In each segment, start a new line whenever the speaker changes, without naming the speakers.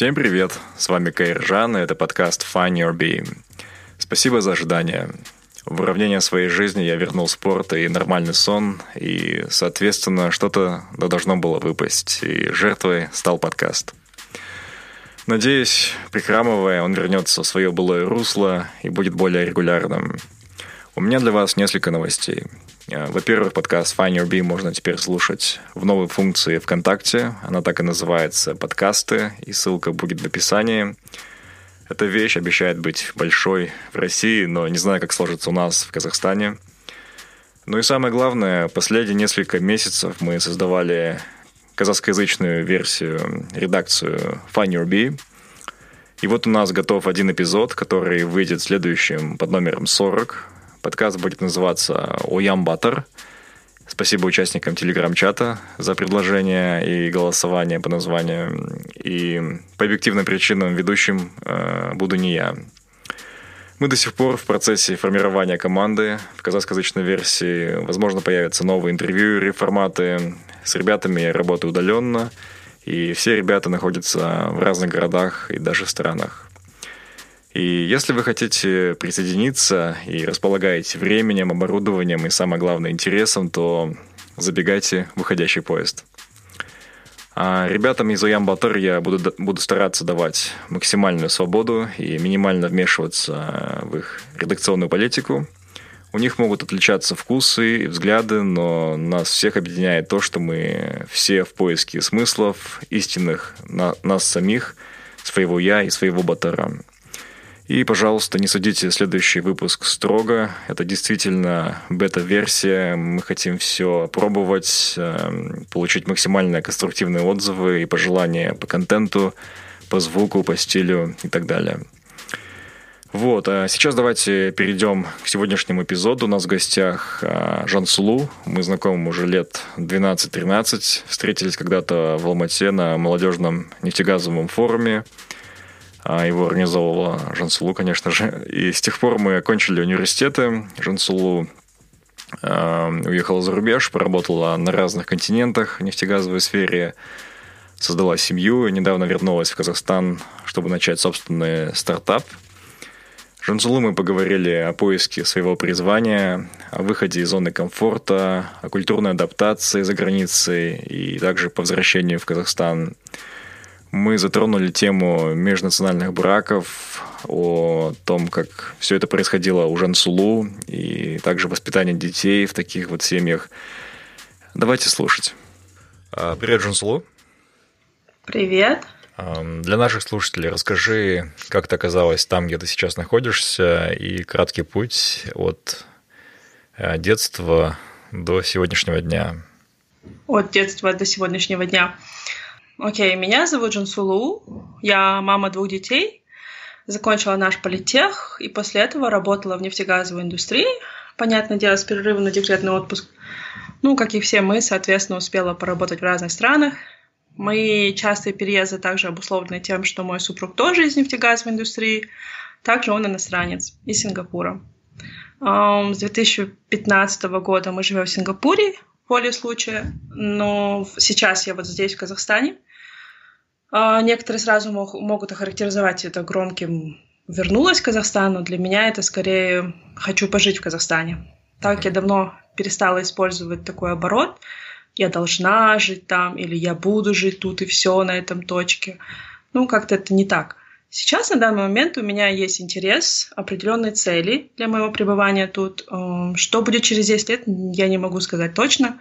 Всем привет! С вами Каир Жан, и это подкаст Find Your Bee. Спасибо за ожидание. В уравнение своей жизни я вернул спорт и нормальный сон, и, соответственно, что-то должно было выпасть, и жертвой стал подкаст. Надеюсь, прихрамывая, он вернется в свое былое русло и будет более регулярным. У меня для вас несколько новостей. Во-первых, подкаст Find Your Bee можно теперь слушать в новой функции ВКонтакте. Она так и называется «Подкасты», и ссылка будет в описании. Эта вещь обещает быть большой в России, но не знаю, как сложится у нас в Казахстане. Ну и самое главное, последние несколько месяцев мы создавали казахскоязычную версию, редакцию Find Your Bee. И вот у нас готов один эпизод, который выйдет следующим под номером 40. Подкаст будет называться «Уям Баттер». Спасибо участникам телеграм-чата за предложение и голосование по названию. И по объективным причинам ведущим э, буду не я. Мы до сих пор в процессе формирования команды. В казахскоязычной версии, возможно, появятся новые интервью, реформаты. С ребятами я работаю удаленно. И все ребята находятся в разных городах и даже странах. И если вы хотите присоединиться и располагаете временем, оборудованием и, самое главное, интересом, то забегайте в выходящий поезд. А ребятам из Уям Батыр я буду, буду стараться давать максимальную свободу и минимально вмешиваться в их редакционную политику. У них могут отличаться вкусы и взгляды, но нас всех объединяет то, что мы все в поиске смыслов, истинных на, нас самих, своего «я» и своего «батара». И, пожалуйста, не судите следующий выпуск строго. Это действительно бета-версия. Мы хотим все пробовать, эм, получить максимально конструктивные отзывы и пожелания по контенту, по звуку, по стилю и так далее. Вот, а сейчас давайте перейдем к сегодняшнему эпизоду. У нас в гостях а, Жан Сулу. Мы знакомы уже лет 12-13. Встретились когда-то в Алмате на молодежном нефтегазовом форуме. А, его организовывала Жансулу, конечно же. И с тех пор мы окончили университеты. Жансулу а, уехала за рубеж, поработала на разных континентах в нефтегазовой сфере, создала семью, недавно вернулась в Казахстан, чтобы начать собственный стартап. Жансулу мы поговорили о поиске своего призвания, о выходе из зоны комфорта, о культурной адаптации за границей и также по возвращению в Казахстан – мы затронули тему межнациональных браков, о том, как все это происходило у Жансулу, и также воспитание детей в таких вот семьях. Давайте слушать. А, привет, Жансулу.
Привет.
Для наших слушателей расскажи, как ты оказалась там, где ты сейчас находишься, и краткий путь от э, детства до сегодняшнего дня.
От детства до сегодняшнего дня. Окей, меня зовут Джансулу, я мама двух детей, закончила наш политех и после этого работала в нефтегазовой индустрии, понятное дело, с перерывом на декретный отпуск. Ну, как и все мы, соответственно, успела поработать в разных странах. Мои частые переезды также обусловлены тем, что мой супруг тоже из нефтегазовой индустрии, также он иностранец из Сингапура. С 2015 года мы живем в Сингапуре, в воле случая, но сейчас я вот здесь, в Казахстане – а, некоторые сразу мог, могут охарактеризовать это громким «вернулась в Казахстан», но для меня это скорее «хочу пожить в Казахстане». Так я давно перестала использовать такой оборот, я должна жить там или я буду жить тут и все на этом точке. ну, как-то это не так. Сейчас, на данный момент, у меня есть интерес, определенные цели для моего пребывания тут. Эм, что будет через 10 лет, я не могу сказать точно.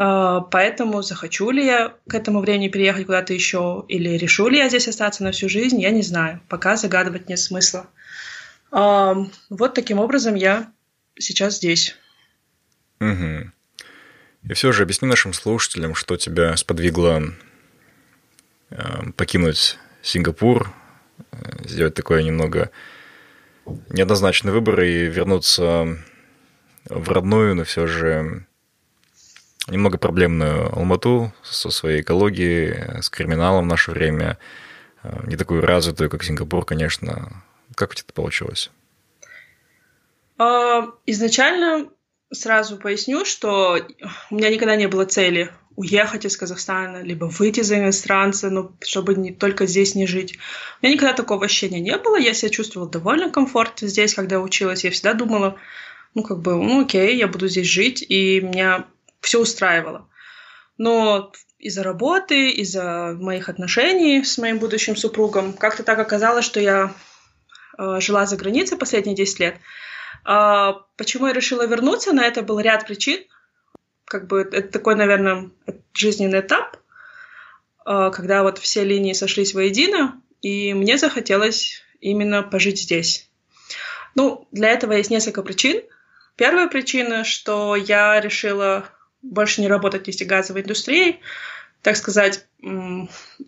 Э, поэтому захочу ли я к этому времени переехать куда-то еще, или решу ли я здесь остаться на всю жизнь, я не знаю. Пока загадывать нет смысла. Эм, вот таким образом я сейчас здесь.
Угу. И все же объясни нашим слушателям, что тебя сподвигло эм, покинуть Сингапур, Э, сделать такой немного неоднозначный выбор и вернуться в родную, но все же немного проблемную Алмату со своей экологией, с криминалом в наше время, э, не такую развитую, как Сингапур, конечно. Как у тебя это получилось?
А, изначально сразу поясню, что у меня никогда не было цели уехать из Казахстана, либо выйти за иностранца, ну, чтобы не только здесь не жить. У меня никогда такого ощущения не было. Я себя чувствовала довольно комфортно здесь, когда училась. Я всегда думала, ну, как бы, ну, окей, я буду здесь жить, и меня все устраивало. Но из-за работы, из-за моих отношений с моим будущим супругом, как-то так оказалось, что я э, жила за границей последние 10 лет. Э, почему я решила вернуться? На это был ряд причин как бы это такой, наверное, жизненный этап, а, когда вот все линии сошлись воедино, и мне захотелось именно пожить здесь. Ну, для этого есть несколько причин. Первая причина, что я решила больше не работать в нефтегазовой индустрии, так сказать,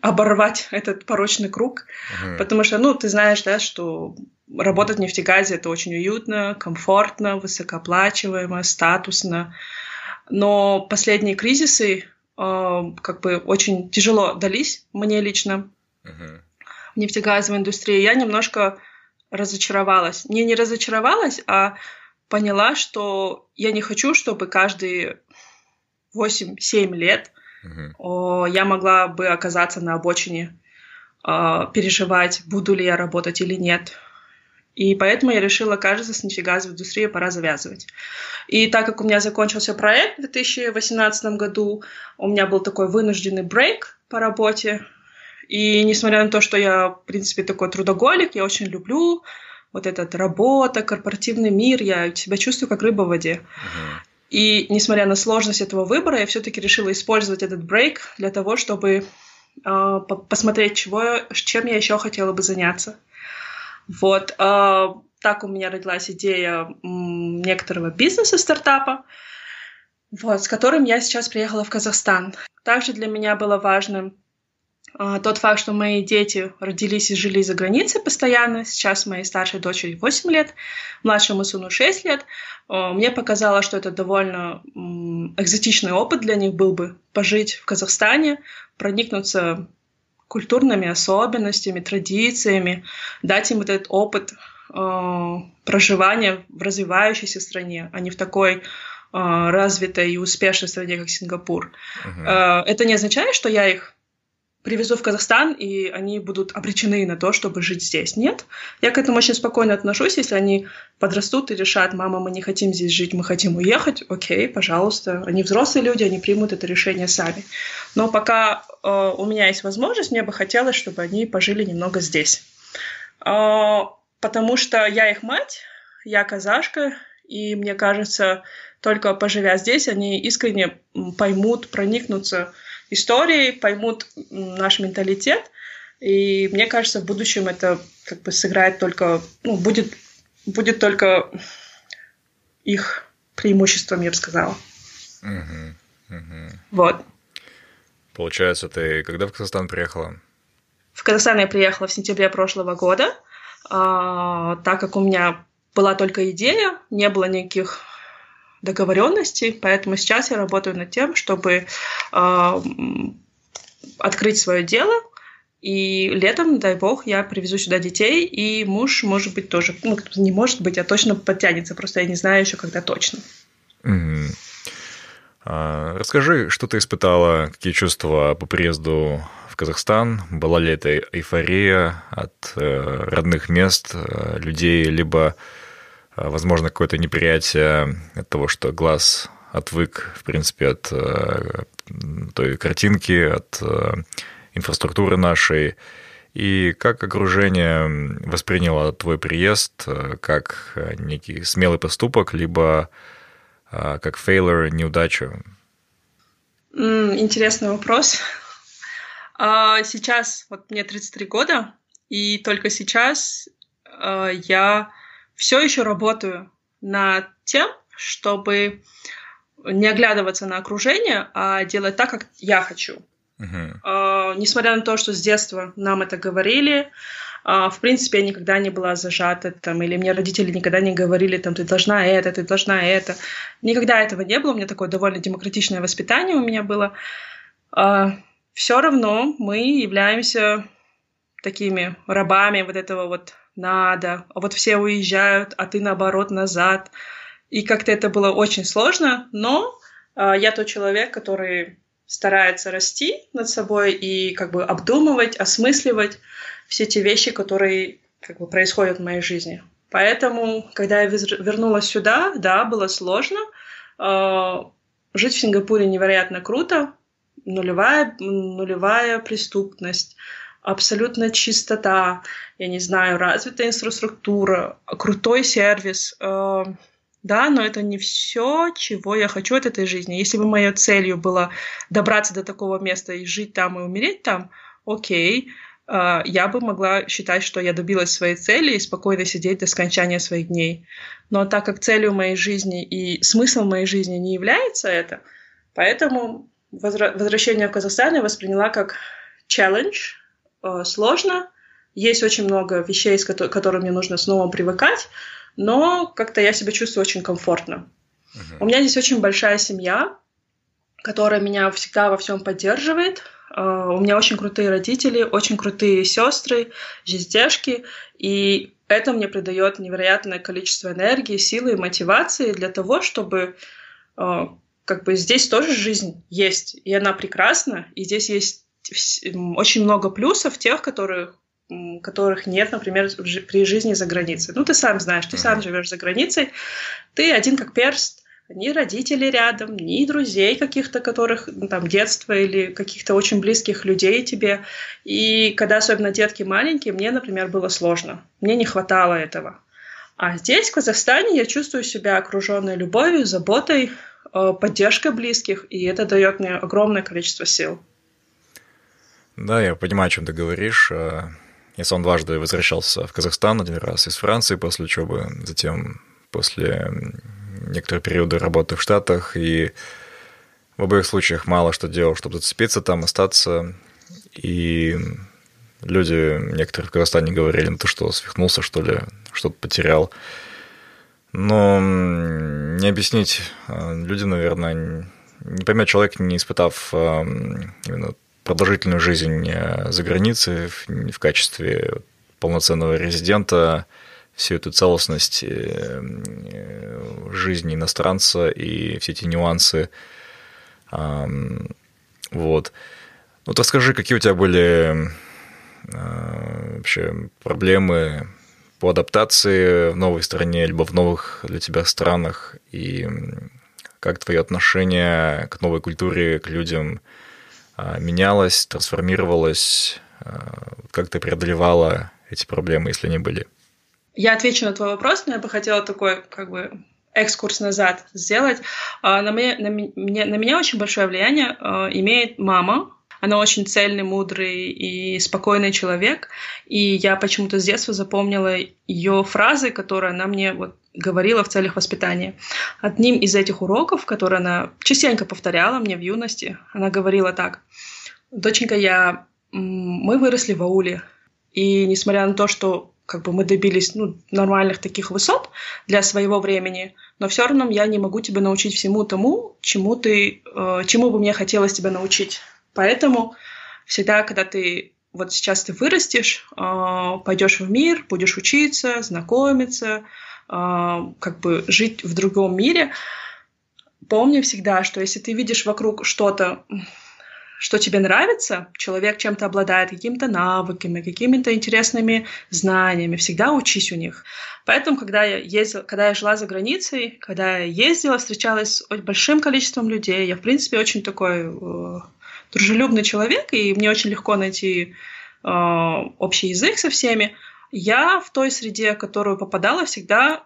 оборвать этот порочный круг, uh-huh. потому что, ну, ты знаешь, да, что работать в нефтегазе это очень уютно, комфортно, высокооплачиваемо, статусно, но последние кризисы э, как бы очень тяжело дались мне лично uh-huh. в нефтегазовой индустрии. Я немножко разочаровалась. Не не разочаровалась, а поняла, что я не хочу, чтобы каждые 8-7 лет uh-huh. я могла бы оказаться на обочине, э, переживать, буду ли я работать или нет. И поэтому я решила, кажется, с нефтегазовой индустрией пора завязывать. И так как у меня закончился проект в 2018 году, у меня был такой вынужденный брейк по работе. И несмотря на то, что я, в принципе, такой трудоголик, я очень люблю вот этот работа, корпоративный мир, я себя чувствую как рыба в воде. Uh-huh. И несмотря на сложность этого выбора, я все-таки решила использовать этот брейк для того, чтобы э, посмотреть, чего, чем я еще хотела бы заняться. Вот. А, так у меня родилась идея некоторого бизнеса, стартапа, вот, с которым я сейчас приехала в Казахстан. Также для меня было важным тот факт, что мои дети родились и жили за границей постоянно. Сейчас моей старшей дочери 8 лет, младшему сыну 6 лет. А, мне показалось, что это довольно экзотичный опыт для них был бы пожить в Казахстане, проникнуться культурными особенностями, традициями, дать им этот опыт э, проживания в развивающейся стране, а не в такой развитой и успешной стране, как Сингапур. Uh-huh. Это не означает, что я их привезу в Казахстан, и они будут обречены на то, чтобы жить здесь. Нет. Я к этому очень спокойно отношусь. Если они подрастут и решат, мама, мы не хотим здесь жить, мы хотим уехать, окей, пожалуйста. Они взрослые люди, они примут это решение сами. Но пока э, у меня есть возможность, мне бы хотелось, чтобы они пожили немного здесь. Э, потому что я их мать, я казашка, и мне кажется, только поживя здесь, они искренне поймут, проникнутся историей, поймут наш менталитет. И мне кажется, в будущем это как бы сыграет только, ну, будет, будет только их преимуществом, я бы сказала.
Угу, угу.
Вот.
Получается, ты когда в Казахстан приехала?
В Казахстан я приехала в сентябре прошлого года, а, так как у меня была только идея, не было никаких договоренностей, поэтому сейчас я работаю над тем, чтобы э, открыть свое дело, и летом, дай бог, я привезу сюда детей, и муж, может быть, тоже, ну, не может быть, а точно подтянется, просто я не знаю еще, когда точно.
Mm-hmm. А, расскажи, что ты испытала, какие чувства по приезду в Казахстан? Была ли это эйфория от э, родных мест, э, людей, либо возможно, какое-то неприятие от того, что глаз отвык, в принципе, от э, той картинки, от э, инфраструктуры нашей. И как окружение восприняло твой приезд, э, как некий смелый поступок, либо как фейлер, неудачу?
Интересный вопрос. А, сейчас, вот мне 33 года, и только сейчас я все еще работаю над тем, чтобы не оглядываться на окружение, а делать так, как я хочу. Uh-huh. Uh, несмотря на то, что с детства нам это говорили, uh, в принципе, я никогда не была зажата, там, или мне родители никогда не говорили, там, ты должна это, ты должна это. Никогда этого не было, у меня такое довольно демократичное воспитание у меня было. Uh, все равно мы являемся такими рабами вот этого вот надо, а вот все уезжают, а ты наоборот назад. И как-то это было очень сложно, но э, я тот человек, который старается расти над собой и как бы обдумывать, осмысливать все те вещи, которые как бы происходят в моей жизни. Поэтому, когда я вернулась сюда, да, было сложно. Э, жить в Сингапуре невероятно круто, нулевая, нулевая преступность, абсолютно чистота, я не знаю, развитая инфраструктура, крутой сервис. Э, да, но это не все, чего я хочу от этой жизни. Если бы моей целью было добраться до такого места и жить там и умереть там, окей, э, я бы могла считать, что я добилась своей цели и спокойно сидеть до скончания своих дней. Но так как целью моей жизни и смыслом моей жизни не является это, поэтому возвращение в Казахстан я восприняла как челлендж, Э, сложно. Есть очень много вещей, с которыми мне нужно снова привыкать, но как-то я себя чувствую очень комфортно. Uh-huh. У меня здесь очень большая семья, которая меня всегда во всем поддерживает. Uh, у меня очень крутые родители, очень крутые сестры, жездешки, и это мне придает невероятное количество энергии, силы и мотивации для того, чтобы uh, как бы здесь тоже жизнь есть, и она прекрасна, и здесь есть очень много плюсов тех, которых которых нет, например, при жизни за границей. Ну, ты сам знаешь, ты сам живешь за границей, ты один как перст, ни родителей рядом, ни друзей каких-то, которых ну, там детство или каких-то очень близких людей тебе. И когда особенно детки маленькие, мне, например, было сложно. Мне не хватало этого. А здесь, в Казахстане, я чувствую себя окруженной любовью, заботой, э, поддержкой близких, и это дает мне огромное количество сил.
Да, я понимаю, о чем ты говоришь. Э, я сам дважды возвращался в Казахстан, один раз из Франции после учебы, затем после некоторого периода работы в Штатах, и в обоих случаях мало что делал, чтобы зацепиться там, остаться. И люди, некоторые в Казахстане говорили, ну ты что, свихнулся, что ли, что-то потерял. Но не объяснить э, люди, наверное, не поймет человек, не испытав э, именно продолжительную жизнь э, за границей в качестве полноценного резидента, всю эту целостность э, э, жизни иностранца и все эти нюансы. Вот. Вот расскажи, какие у тебя были вообще проблемы по адаптации в новой стране, либо в новых для тебя странах, и как твое отношение к новой культуре, к людям – менялась, трансформировалась? А, как ты преодолевала эти проблемы, если они были?
Я отвечу на твой вопрос, но я бы хотела такой, как бы, экскурс назад сделать. А, на меня, на, меня, на меня очень большое влияние имеет мама. Она очень цельный, мудрый и спокойный человек. И я почему-то с детства запомнила ее фразы, которые она мне вот говорила в целях воспитания. Одним из этих уроков, который она частенько повторяла мне в юности, она говорила так. «Доченька, я... мы выросли в ауле, и несмотря на то, что как бы мы добились ну, нормальных таких высот для своего времени, но все равно я не могу тебя научить всему тому, чему ты, э, чему бы мне хотелось тебя научить. Поэтому всегда, когда ты вот сейчас ты вырастешь, э, пойдешь в мир, будешь учиться, знакомиться, а, как бы жить в другом мире, помни всегда, что если ты видишь вокруг что-то, что тебе нравится, человек чем-то обладает, какими-то навыками, какими-то интересными знаниями, всегда учись у них. Поэтому, когда я ездила, когда я жила за границей, когда я ездила, встречалась с большим количеством людей, я, в принципе, очень такой э, дружелюбный человек, и мне очень легко найти общий язык со всеми. Я в той среде, в которую попадала, всегда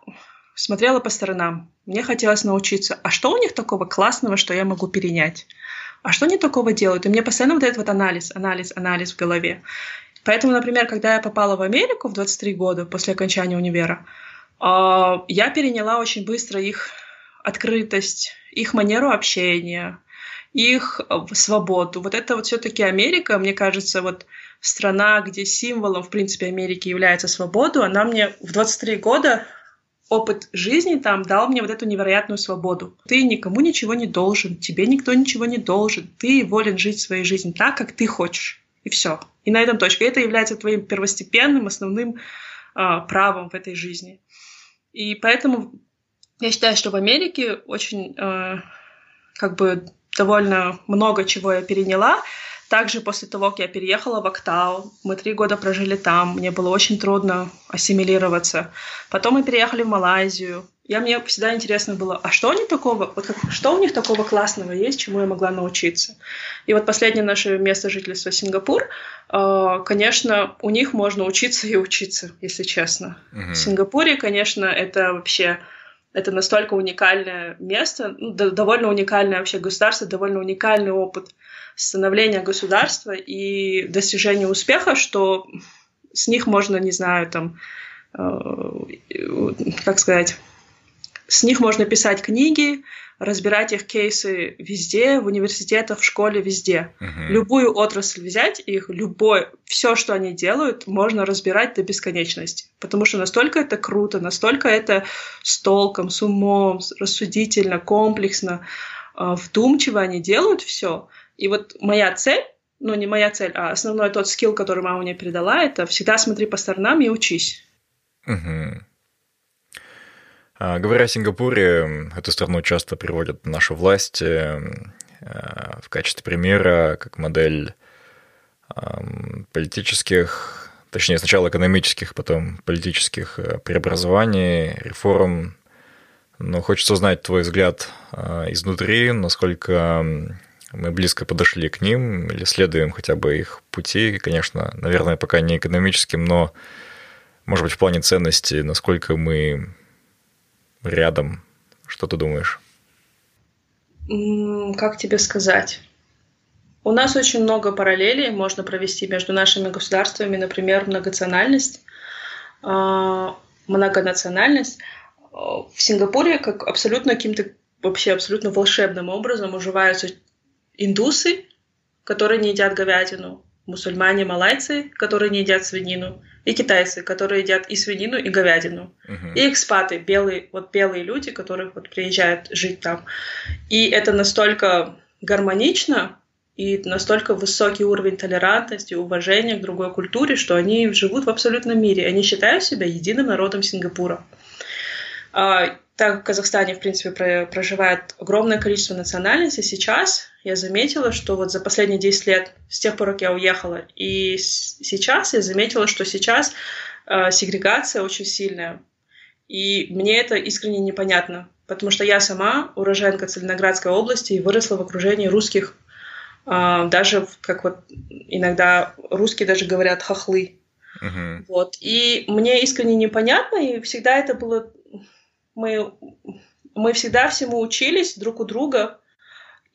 смотрела по сторонам. Мне хотелось научиться, а что у них такого классного, что я могу перенять? А что они такого делают? И мне постоянно вот этот вот анализ, анализ, анализ в голове. Поэтому, например, когда я попала в Америку в 23 года после окончания универа, а, я переняла очень быстро их открытость, их манеру общения, их э, свободу. Вот это вот все-таки Америка, мне кажется, вот страна, где символом, в принципе, Америки является свобода, она мне в 23 года опыт жизни там дал мне вот эту невероятную свободу. Ты никому ничего не должен, тебе никто ничего не должен. Ты волен жить своей жизнью так, как ты хочешь. И все. И на этом точка. Это является твоим первостепенным, основным э, правом в этой жизни. И поэтому я считаю, что в Америке очень э, как бы довольно много чего я переняла. Также после того, как я переехала в Актау, мы три года прожили там, мне было очень трудно ассимилироваться. Потом мы переехали в Малайзию. Я, мне всегда интересно было, а что они такого, вот как, что у них такого классного есть, чему я могла научиться? И вот последнее наше место жительства Сингапур, э, конечно, у них можно учиться и учиться, если честно. Mm-hmm. В Сингапуре, конечно, это вообще это настолько уникальное место, ну, довольно уникальное вообще государство, довольно уникальный опыт становления государства и достижения успеха, что с них можно, не знаю, там, э, как сказать, с них можно писать книги, разбирать их кейсы везде, в университетах, в школе, везде. Uh-huh. Любую отрасль взять их, любой, все, что они делают, можно разбирать до бесконечности. Потому что настолько это круто, настолько это с толком, с умом, рассудительно, комплексно, э, вдумчиво они делают все. И вот моя цель, ну не моя цель, а основной тот скилл, который мама мне передала, это всегда смотри по сторонам и учись.
Uh-huh. А, говоря о Сингапуре, эту страну часто приводят наши власти э, в качестве примера, как модель политических, точнее сначала экономических, потом политических э, преобразований, реформ. Но хочется узнать твой взгляд э, изнутри, насколько мы близко подошли к ним или следуем хотя бы их пути. Конечно, наверное, пока не экономическим, но, может быть, в плане ценностей, насколько мы рядом. Что ты думаешь?
Как тебе сказать? У нас очень много параллелей можно провести между нашими государствами, например, многонациональность, а, многонациональность. В Сингапуре как абсолютно каким-то вообще абсолютно волшебным образом уживаются индусы, которые не едят говядину, мусульмане, малайцы, которые не едят свинину, и китайцы, которые едят и свинину, и говядину, uh-huh. и экспаты, белые, вот белые люди, которые вот приезжают жить там. И это настолько гармонично, и настолько высокий уровень толерантности, уважения к другой культуре, что они живут в абсолютном мире. Они считают себя единым народом Сингапура. А, так в Казахстане, в принципе, проживает огромное количество национальностей, сейчас я заметила, что вот за последние 10 лет, с тех пор, как я уехала, и сейчас я заметила, что сейчас э, сегрегация очень сильная. И мне это искренне непонятно, потому что я сама уроженка Целиноградской области и выросла в окружении русских. Э, даже, как вот иногда русские даже говорят хохлы. Uh-huh. Вот. И мне искренне непонятно, и всегда это было мы, мы всегда всему учились друг у друга.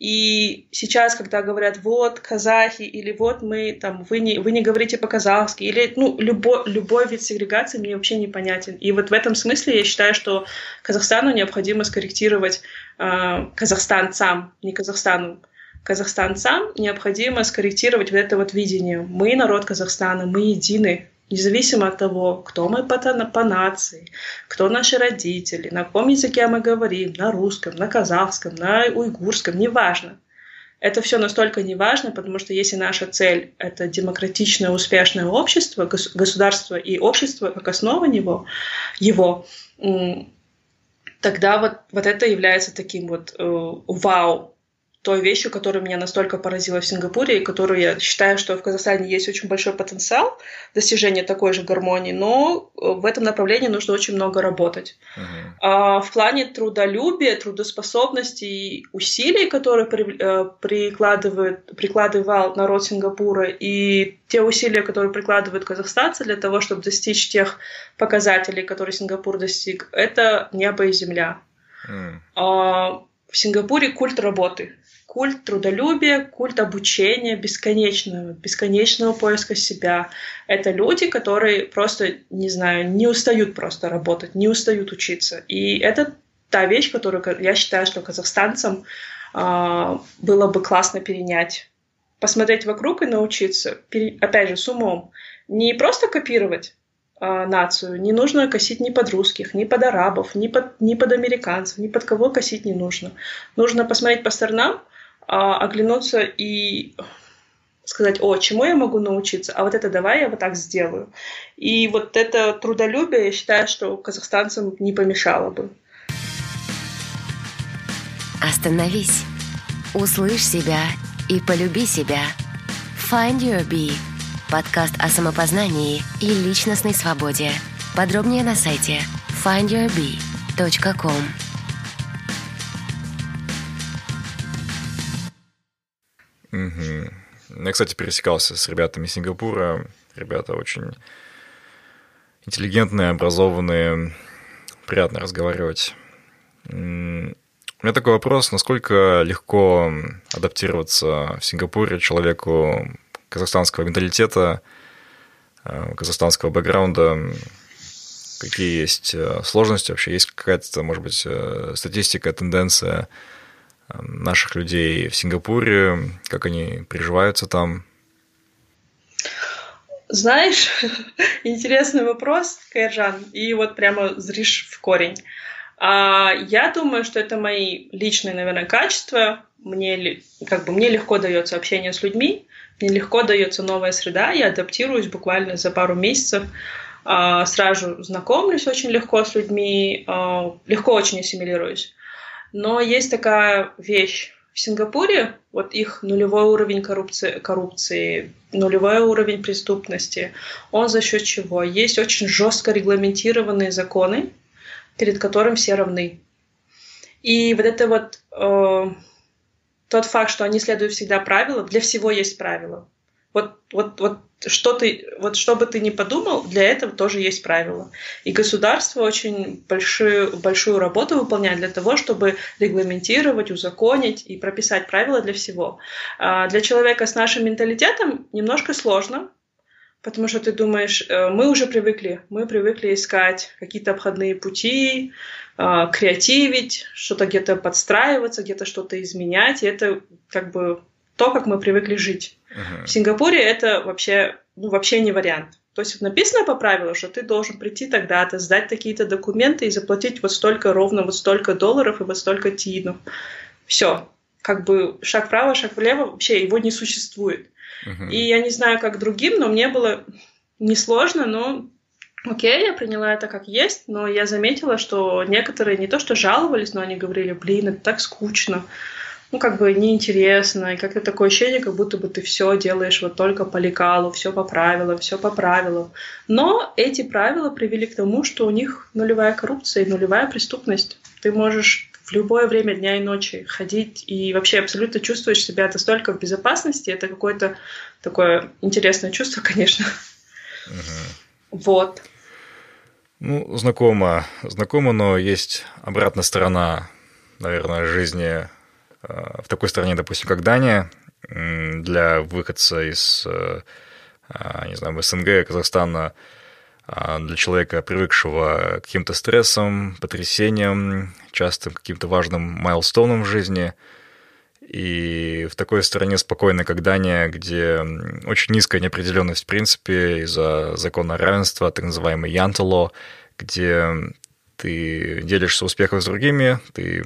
И сейчас, когда говорят, вот, казахи, или вот мы, там, вы не, вы не говорите по-казахски, или, ну, любой, любой вид сегрегации мне вообще непонятен. И вот в этом смысле я считаю, что Казахстану необходимо скорректировать э, казахстанцам, не Казахстану, казахстанцам необходимо скорректировать вот это вот видение. Мы народ Казахстана, мы едины, независимо от того, кто мы по, по нации, кто наши родители, на каком языке мы говорим, на русском, на казахском, на уйгурском, неважно. Это все настолько неважно, потому что если наша цель — это демократичное, успешное общество, государство и общество как основа него, его, тогда вот, вот это является таким вот э, вау той вещью, которая меня настолько поразила в Сингапуре, и которую я считаю, что в Казахстане есть очень большой потенциал достижения такой же гармонии, но э, в этом направлении нужно очень много работать. Uh-huh. А в плане трудолюбия, трудоспособности и усилий, которые при, э, прикладывает, прикладывал народ Сингапура, и те усилия, которые прикладывают казахстанцы для того, чтобы достичь тех показателей, которые Сингапур достиг, это небо и земля. Uh-huh. А, в Сингапуре культ работы культ трудолюбия, культ обучения бесконечного, бесконечного поиска себя. Это люди, которые просто, не знаю, не устают просто работать, не устают учиться. И это та вещь, которую я считаю, что казахстанцам э, было бы классно перенять. Посмотреть вокруг и научиться, пере, опять же, с умом. Не просто копировать, э, нацию. Не нужно косить ни под русских, ни под арабов, ни под, ни под американцев, ни под кого косить не нужно. Нужно посмотреть по сторонам, а, оглянуться и сказать, о, чему я могу научиться, а вот это давай я вот так сделаю. И вот это трудолюбие, я считаю, что казахстанцам не помешало бы.
Остановись, услышь себя и полюби себя. Find Your Bee – подкаст о самопознании и личностной свободе. Подробнее на сайте findyourbee.com.
Угу. Я, кстати, пересекался с ребятами из Сингапура. Ребята очень интеллигентные, образованные, приятно разговаривать. У меня такой вопрос, насколько легко адаптироваться в Сингапуре человеку казахстанского менталитета, э, казахстанского бэкграунда, какие есть э, сложности вообще, есть какая-то, может быть, э, статистика, тенденция – наших людей в Сингапуре, как они приживаются там?
Знаешь, интересный вопрос, Кайржан, и вот прямо зришь в корень. А, я думаю, что это мои личные, наверное, качества. Мне, как бы, мне легко дается общение с людьми, мне легко дается новая среда, я адаптируюсь буквально за пару месяцев, а, сразу знакомлюсь очень легко с людьми, а, легко очень ассимилируюсь. Но есть такая вещь в Сингапуре, вот их нулевой уровень коррупции, коррупции, нулевой уровень преступности, он за счет чего? Есть очень жестко регламентированные законы, перед которым все равны. И вот это вот э, тот факт, что они следуют всегда правилам, для всего есть правила. Вот, вот, вот что ты, вот что бы ты ни подумал, для этого тоже есть правила. И государство очень большую, большую работу выполняет для того, чтобы регламентировать, узаконить и прописать правила для всего. А для человека с нашим менталитетом немножко сложно, потому что ты думаешь, э, мы уже привыкли, мы привыкли искать какие-то обходные пути, а, креативить, что-то где-то подстраиваться, где-то что-то изменять, и это как бы то, как мы привыкли жить. Uh-huh. В Сингапуре это вообще, ну, вообще не вариант. То есть написано по правилу, что ты должен прийти тогда-то, сдать такие-то документы и заплатить вот столько, ровно вот столько долларов и вот столько тинов. Все. Как бы шаг вправо, шаг влево, вообще его не существует. Uh-huh. И я не знаю, как другим, но мне было несложно, но окей, я приняла это как есть, но я заметила, что некоторые не то что жаловались, но они говорили, блин, это так скучно ну, как бы неинтересно, и как-то такое ощущение, как будто бы ты все делаешь вот только по лекалу, все по правилам, все по правилам. Но эти правила привели к тому, что у них нулевая коррупция и нулевая преступность. Ты можешь в любое время дня и ночи ходить и вообще абсолютно чувствуешь себя настолько в безопасности. Это какое-то такое интересное чувство, конечно. Угу. Вот.
Ну, знакомо, знакомо, но есть обратная сторона, наверное, жизни в такой стране, допустим, как Дания, для выходца из, э, а, не знаю, СНГ, Казахстана, а, для человека, привыкшего к каким-то стрессам, потрясениям, часто каким-то важным майлстоунам в жизни, и в такой стране спокойной, как Дания, где очень низкая неопределенность в принципе из-за закона равенства, так называемый Янтело, где ты делишься успехом с другими, ты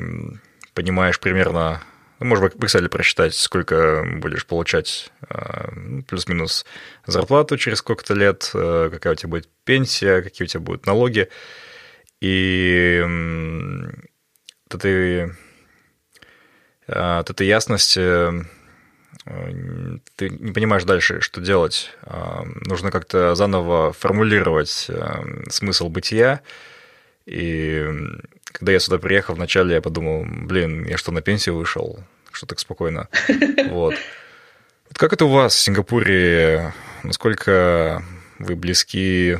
понимаешь примерно, ну, может быть, в Excel просчитать, сколько будешь получать а, ну, плюс-минус зарплату через сколько-то лет, э, какая у тебя будет пенсия, какие у тебя будут налоги. И ты э, от этой ясности ты не понимаешь дальше, что делать. Нужно как-то заново формулировать смысл бытия. И когда я сюда приехал, вначале я подумал, блин, я что, на пенсию вышел? Что так спокойно? Вот. Как это у вас в Сингапуре? Насколько вы близки,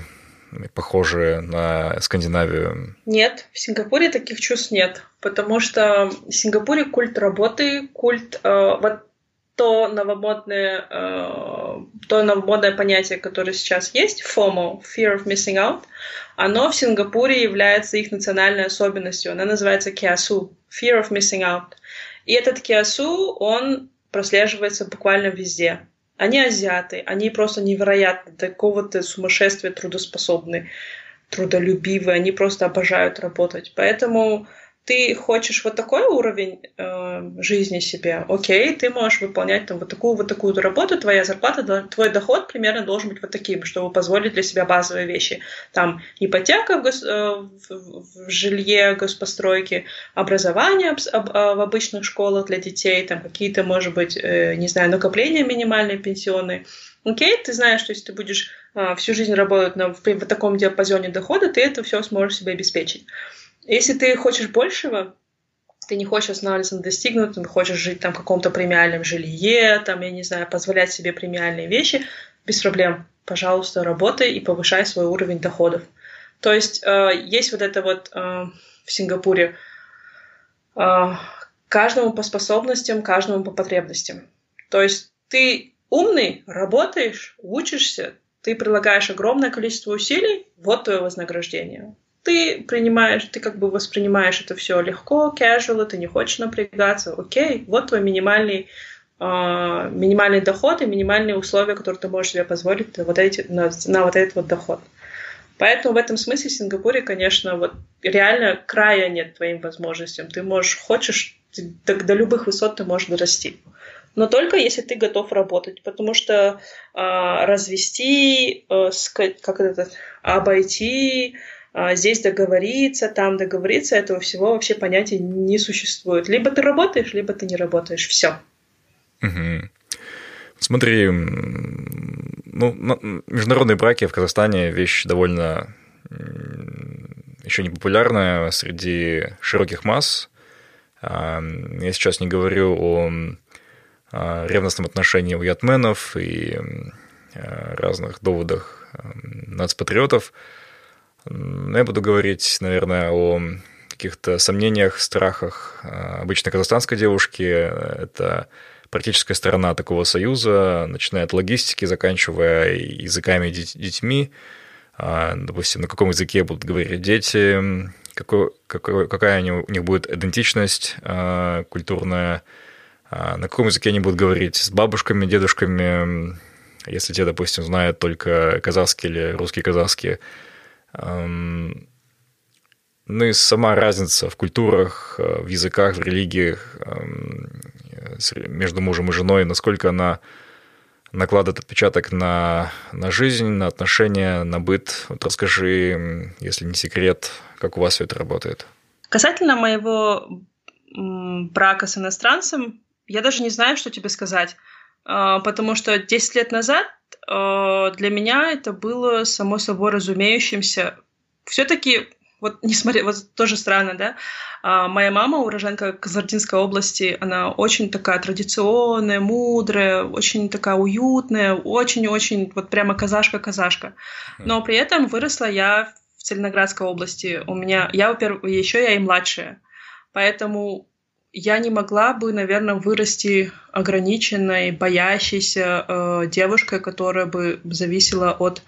похожи на Скандинавию?
Нет, в Сингапуре таких чувств нет, потому что в Сингапуре культ работы, культ э, вот то новомодное, э, то новомодное понятие, которое сейчас есть, FOMO, Fear of Missing Out, оно в Сингапуре является их национальной особенностью. Она называется Kiasu, Fear of Missing Out. И этот Kiasu, он прослеживается буквально везде. Они азиаты, они просто невероятно, такого-то сумасшествия трудоспособны, трудолюбивые, они просто обожают работать. Поэтому ты хочешь вот такой уровень э, жизни себе, окей, ты можешь выполнять там вот такую вот такую работу, твоя зарплата, твой доход примерно должен быть вот таким, чтобы позволить для себя базовые вещи. Там ипотека в, гос, э, в, в жилье, госпостройки, образование об, об, в обычных школах для детей, там какие-то, может быть, э, не знаю, накопления минимальные пенсионные. Окей, ты знаешь, что если ты будешь э, всю жизнь работать на, в, в таком диапазоне дохода, ты это все сможешь себе обеспечить. Если ты хочешь большего, ты не хочешь останавливаться на достигнутом, хочешь жить там в каком-то премиальном жилье, там, я не знаю, позволять себе премиальные вещи, без проблем. Пожалуйста, работай и повышай свой уровень доходов. То есть э, есть вот это вот э, в Сингапуре э, каждому по способностям, каждому по потребностям. То есть ты умный, работаешь, учишься, ты прилагаешь огромное количество усилий, вот твое вознаграждение ты принимаешь, ты как бы воспринимаешь это все легко, casual, ты не хочешь напрягаться, окей, вот твой минимальный Uh, минимальный доход и минимальные условия, которые ты можешь себе позволить вот, эти, на, на вот этот вот доход. Поэтому в этом смысле в Сингапуре, конечно, вот реально края нет твоим возможностям. Ты можешь, хочешь, ты, до, до любых высот ты можешь дорасти. Но только если ты готов работать, потому что э, развести, э, как это, обойти, здесь договориться, там договориться, этого всего вообще понятия не существует. Либо ты работаешь, либо ты не работаешь. Все.
Угу. Смотри, ну, международные браки в Казахстане вещь довольно еще не популярная среди широких масс. А, я сейчас не говорю о ревностном отношении у ятменов и разных доводах нацпатриотов. Но я буду говорить, наверное, о каких-то сомнениях, страхах обычно казахстанской девушки. Это практическая сторона такого союза, начиная от логистики, заканчивая языками детьми. А, допустим, на каком языке будут говорить дети, какой, какая у них будет идентичность а, культурная, а, на каком языке они будут говорить с бабушками, дедушками, если те, допустим, знают только казахский или русский казахский, ну и сама разница в культурах, э, в языках, в религиях между мужем и женой, насколько она накладывает отпечаток на, на жизнь, на отношения, на быт. Вот расскажи, если не секрет, как у вас все это работает.
Касательно моего брака с иностранцем, я даже не знаю, что тебе сказать, а, потому что 10 лет назад Э, для меня это было само собой разумеющимся. Все-таки, вот несмотря, вот тоже странно, да, а, моя мама, уроженка Казардинской области, она очень такая традиционная, мудрая, очень такая уютная, очень-очень, вот прямо казашка-казашка. Но при этом выросла я в Целиноградской области. У меня, я, во-первых, еще я и младшая. Поэтому я не могла бы, наверное, вырасти ограниченной, боящейся э, девушкой, которая бы зависела от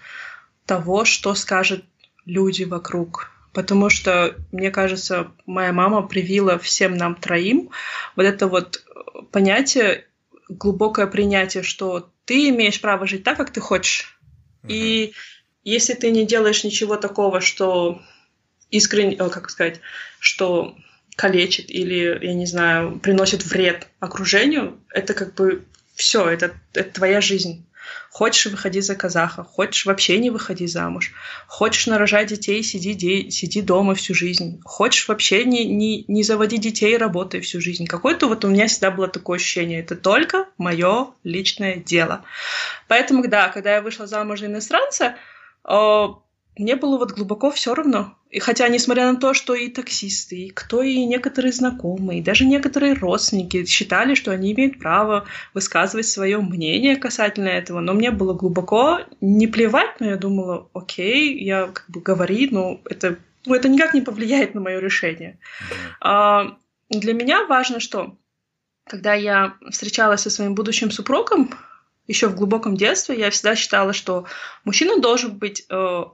того, что скажут люди вокруг. Потому что, мне кажется, моя мама привила всем нам троим вот это вот понятие, глубокое принятие, что ты имеешь право жить так, как ты хочешь. Uh-huh. И если ты не делаешь ничего такого, что искренне, как сказать, что калечит или, я не знаю, приносит вред окружению, это как бы все, это, это твоя жизнь. Хочешь, выходи за казаха. Хочешь, вообще не выходи замуж. Хочешь нарожать детей, сиди, де, сиди дома всю жизнь. Хочешь, вообще не, не, не заводи детей, работай всю жизнь. Какое-то вот у меня всегда было такое ощущение. Это только мое личное дело. Поэтому, да, когда я вышла замуж за иностранца, мне было вот глубоко все равно. И хотя, несмотря на то, что и таксисты, и кто, и некоторые знакомые, и даже некоторые родственники считали, что они имеют право высказывать свое мнение касательно этого, но мне было глубоко не плевать, но я думала, окей, я как бы говори, но это, ну, это никак не повлияет на мое решение. А, для меня важно, что когда я встречалась со своим будущим супругом, еще в глубоком детстве я всегда считала, что мужчина должен быть э,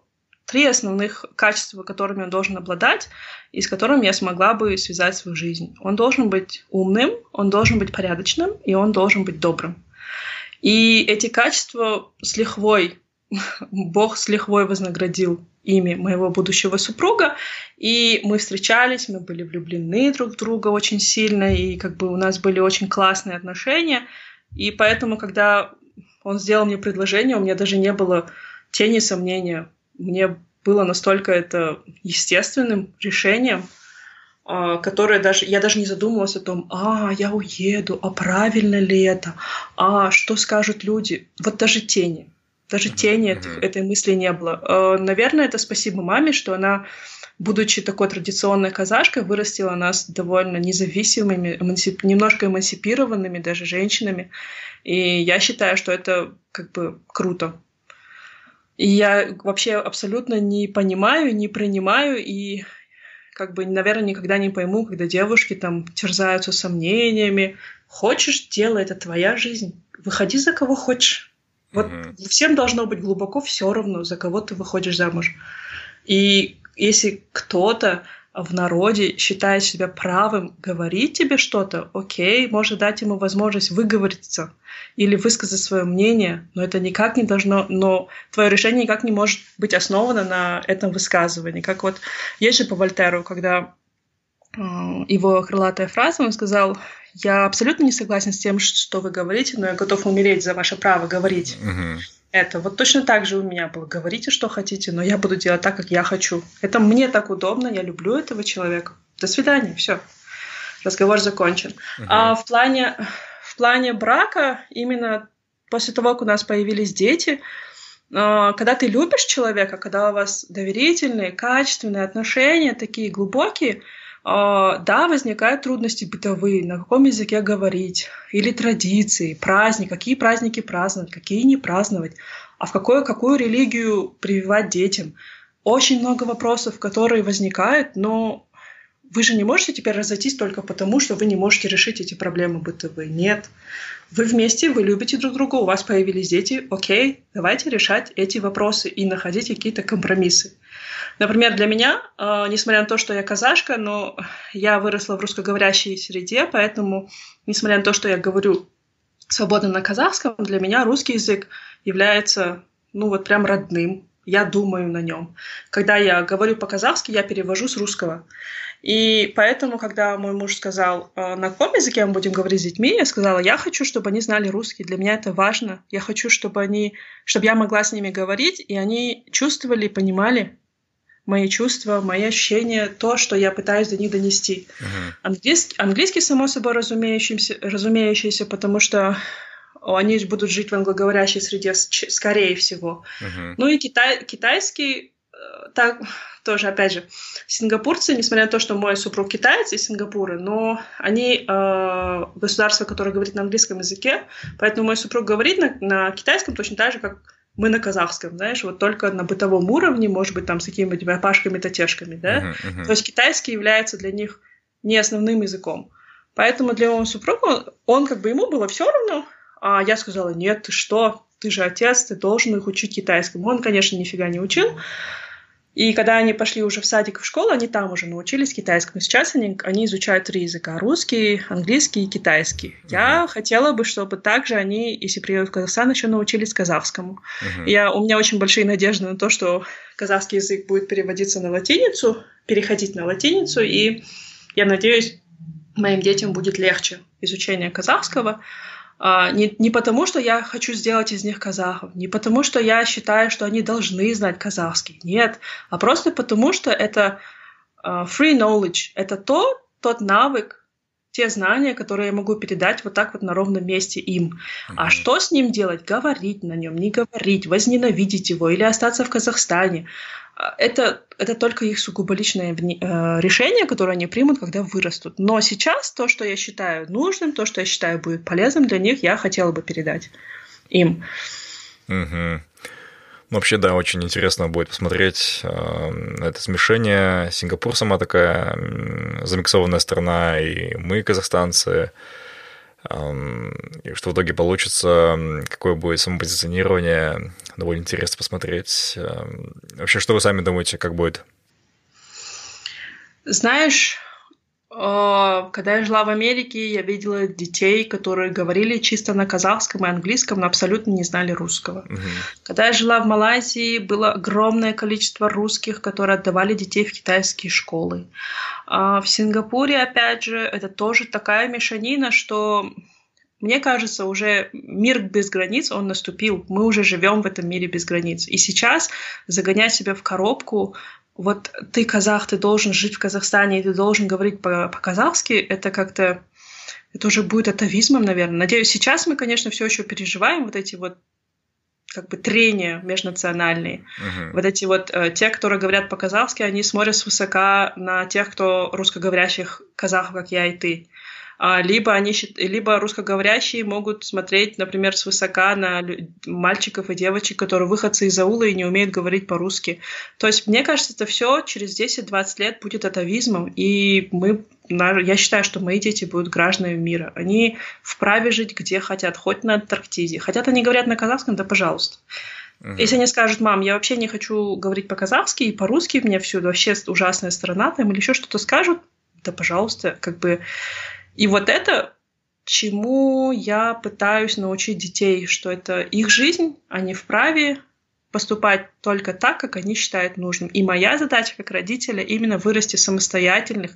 три основных качества, которыми он должен обладать, и с которыми я смогла бы связать свою жизнь. Он должен быть умным, он должен быть порядочным, и он должен быть добрым. И эти качества с лихвой, Бог с лихвой вознаградил ими моего будущего супруга, и мы встречались, мы были влюблены друг в друга очень сильно, и как бы у нас были очень классные отношения, и поэтому, когда он сделал мне предложение, у меня даже не было тени сомнения, мне было настолько это естественным решением, а, которое даже я даже не задумывалась о том, а я уеду, а правильно ли это, а что скажут люди, вот даже тени, даже тени mm-hmm. этой мысли не было. А, наверное, это спасибо маме, что она, будучи такой традиционной казашкой, вырастила нас довольно независимыми, эмансип... немножко эмансипированными даже женщинами, и я считаю, что это как бы круто. И я вообще абсолютно не понимаю, не принимаю и как бы, наверное, никогда не пойму, когда девушки там терзаются сомнениями. Хочешь, делай, это твоя жизнь. Выходи за кого хочешь. Вот mm-hmm. всем должно быть глубоко все равно, за кого ты выходишь замуж. И если кто-то в народе считает себя правым говорить тебе что-то, окей, может дать ему возможность выговориться или высказать свое мнение, но это никак не должно, но твое решение никак не может быть основано на этом высказывании. Как вот есть же по Вольтеру, когда э, его крылатая фраза, он сказал, я абсолютно не согласен с тем, что вы говорите, но я готов умереть за ваше право говорить. Uh-huh это. Вот точно так же у меня было. Говорите, что хотите, но я буду делать так, как я хочу. Это мне так удобно, я люблю этого человека. До свидания, все. Разговор закончен. Uh-huh. А в плане, в плане брака, именно после того, как у нас появились дети, а, когда ты любишь человека, когда у вас доверительные, качественные отношения, такие глубокие, да, возникают трудности бытовые, на каком языке говорить, или традиции, праздник, какие праздники праздновать, какие не праздновать, а в какую, какую религию прививать детям. Очень много вопросов, которые возникают, но вы же не можете теперь разойтись только потому, что вы не можете решить эти проблемы бытовые. Нет. Вы вместе, вы любите друг друга, у вас появились дети. Окей, давайте решать эти вопросы и находить какие-то компромиссы. Например, для меня, э, несмотря на то, что я казашка, но я выросла в русскоговорящей среде, поэтому, несмотря на то, что я говорю свободно на казахском, для меня русский язык является, ну вот прям родным. Я думаю на нем. Когда я говорю по-казахски, я перевожу с русского. И поэтому, когда мой муж сказал, «А на каком языке мы будем говорить с детьми, я сказала, я хочу, чтобы они знали русский. Для меня это важно. Я хочу, чтобы они, чтобы я могла с ними говорить, и они чувствовали понимали мои чувства, мои ощущения, то, что я пытаюсь до них донести. Uh-huh. Английский, английский, само собой, разумеющийся, разумеющийся, потому что они будут жить в англоговорящей среде, скорее всего. Uh-huh. Ну и китай, китайский, э, так, тоже, опять же, сингапурцы, несмотря на то, что мой супруг китаец из Сингапура, но они э, государство, которое говорит на английском языке, поэтому мой супруг говорит на, на китайском точно так же, как мы на казахском, знаешь, вот только на бытовом уровне, может быть, там с какими-нибудь опашками, татешками, да? Uh-huh, uh-huh. То есть китайский является для них не основным языком. Поэтому для моего супруга, он как бы ему было все равно, а я сказала, нет, ты что, ты же отец, ты должен их учить китайскому. Он, конечно, нифига не учил, и когда они пошли уже в садик, в школу, они там уже научились китайскому. Сейчас они, они изучают три языка. Русский, английский и китайский. Uh-huh. Я хотела бы, чтобы также они, если приедут в Казахстан, еще научились казахскому. Uh-huh. Я, у меня очень большие надежды на то, что казахский язык будет переводиться на латиницу, переходить на латиницу. И я надеюсь, моим детям будет легче изучение казахского. А, не, не потому, что я хочу сделать из них казахов, не потому, что я считаю, что они должны знать казахский, нет, а просто потому, что это uh, free knowledge, это то, тот навык, те знания, которые я могу передать вот так вот на ровном месте им. Mm-hmm. А что с ним делать? Говорить на нем, не говорить, возненавидеть его или остаться в Казахстане. А, это, это только их сугубо личное э, решение, которое они примут, когда вырастут. Но сейчас то, что я считаю нужным, то, что я считаю будет полезным для них, я хотела бы передать им.
Угу. Вообще, да, очень интересно будет посмотреть э, это смешение. Сингапур сама такая замиксованная страна, и мы, казахстанцы, и что в итоге получится, какое будет самопозиционирование, довольно интересно посмотреть. Вообще, что вы сами думаете, как будет?
Знаешь, когда я жила в Америке, я видела детей, которые говорили чисто на казахском и английском, но абсолютно не знали русского. Угу. Когда я жила в Малайзии, было огромное количество русских, которые отдавали детей в китайские школы. А в Сингапуре, опять же, это тоже такая мешанина, что мне кажется, уже мир без границ, он наступил. Мы уже живем в этом мире без границ. И сейчас загонять себя в коробку вот ты казах, ты должен жить в Казахстане, и ты должен говорить по-казахски, это как-то это уже будет атовизмом, наверное. Надеюсь, сейчас мы, конечно, все еще переживаем вот эти вот как бы трения межнациональные. Uh-huh. Вот эти вот э, те, которые говорят по-казахски, они смотрят свысока на тех, кто русскоговорящих казахов, как я и ты. А, либо они либо русскоговорящие могут смотреть, например, свысока на мальчиков и девочек, которые выходцы из аула и не умеют говорить по-русски. То есть, мне кажется, это все через 10-20 лет будет атовизмом, и мы я считаю, что мои дети будут гражданами мира. Они вправе жить где хотят, хоть на Антарктиде. Хотят они говорят на казахском, да пожалуйста. Uh-huh. Если они скажут, мам, я вообще не хочу говорить по-казахски и по-русски, у меня всюду вообще ужасная страна, там, или еще что-то скажут, да пожалуйста, как бы и вот это, чему я пытаюсь научить детей, что это их жизнь, они вправе поступать только так, как они считают нужным. И моя задача как родителя именно вырасти самостоятельных,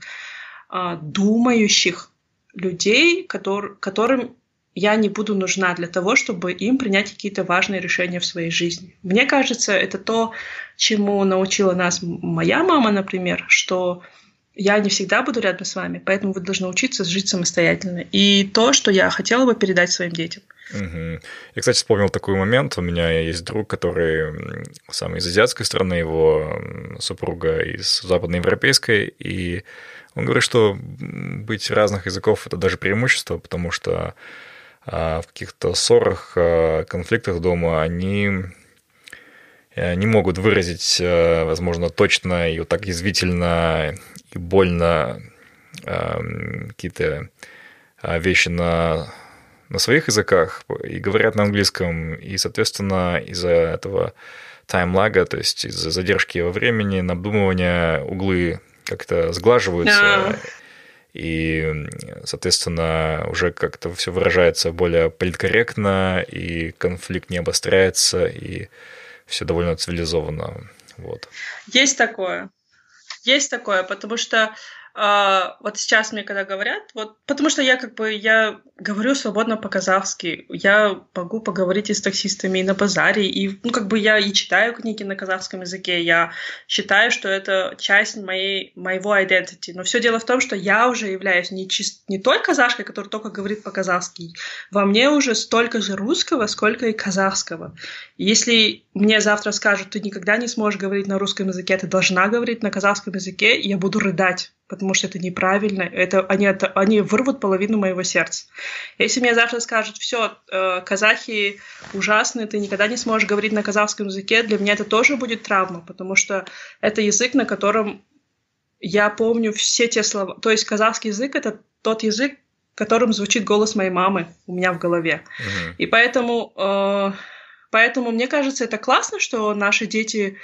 а, думающих людей, которым я не буду нужна для того, чтобы им принять какие-то важные решения в своей жизни. Мне кажется, это то, чему научила нас моя мама, например, что я не всегда буду рядом с вами, поэтому вы должны учиться жить самостоятельно. И то, что я хотела бы передать своим детям.
Угу. Я, кстати, вспомнил такой момент. У меня есть друг, который сам из азиатской страны, его супруга из западноевропейской, и он говорит, что быть разных языков – это даже преимущество, потому что а, в каких-то ссорах, а, конфликтах дома они не могут выразить, э, возможно, точно и вот так язвительно и больно э, какие-то вещи на, на своих языках и говорят на английском, и, соответственно, из-за этого таймлага, то есть из-за задержки во времени, надумывания углы как-то сглаживаются, yeah. и, соответственно, уже как-то все выражается более политкорректно, и конфликт не обостряется, и все довольно цивилизованно. Вот.
Есть такое. Есть такое, потому что а, вот сейчас мне когда говорят, вот, потому что я как бы, я говорю свободно по-казахски, я могу поговорить и с таксистами и на базаре, и, ну, как бы я и читаю книги на казахском языке, я считаю, что это часть моей, моего identity, но все дело в том, что я уже являюсь не, чист, не той казашкой, которая только говорит по-казахски, во мне уже столько же русского, сколько и казахского. Если мне завтра скажут, ты никогда не сможешь говорить на русском языке, ты должна говорить на казахском языке, я буду рыдать потому что это неправильно, это, они, это, они вырвут половину моего сердца. Если мне завтра скажут, все, э, казахи ужасные, ты никогда не сможешь говорить на казахском языке, для меня это тоже будет травма, потому что это язык, на котором я помню все те слова. То есть казахский язык — это тот язык, которым звучит голос моей мамы у меня в голове. Uh-huh. И поэтому, э, поэтому мне кажется, это классно, что наши дети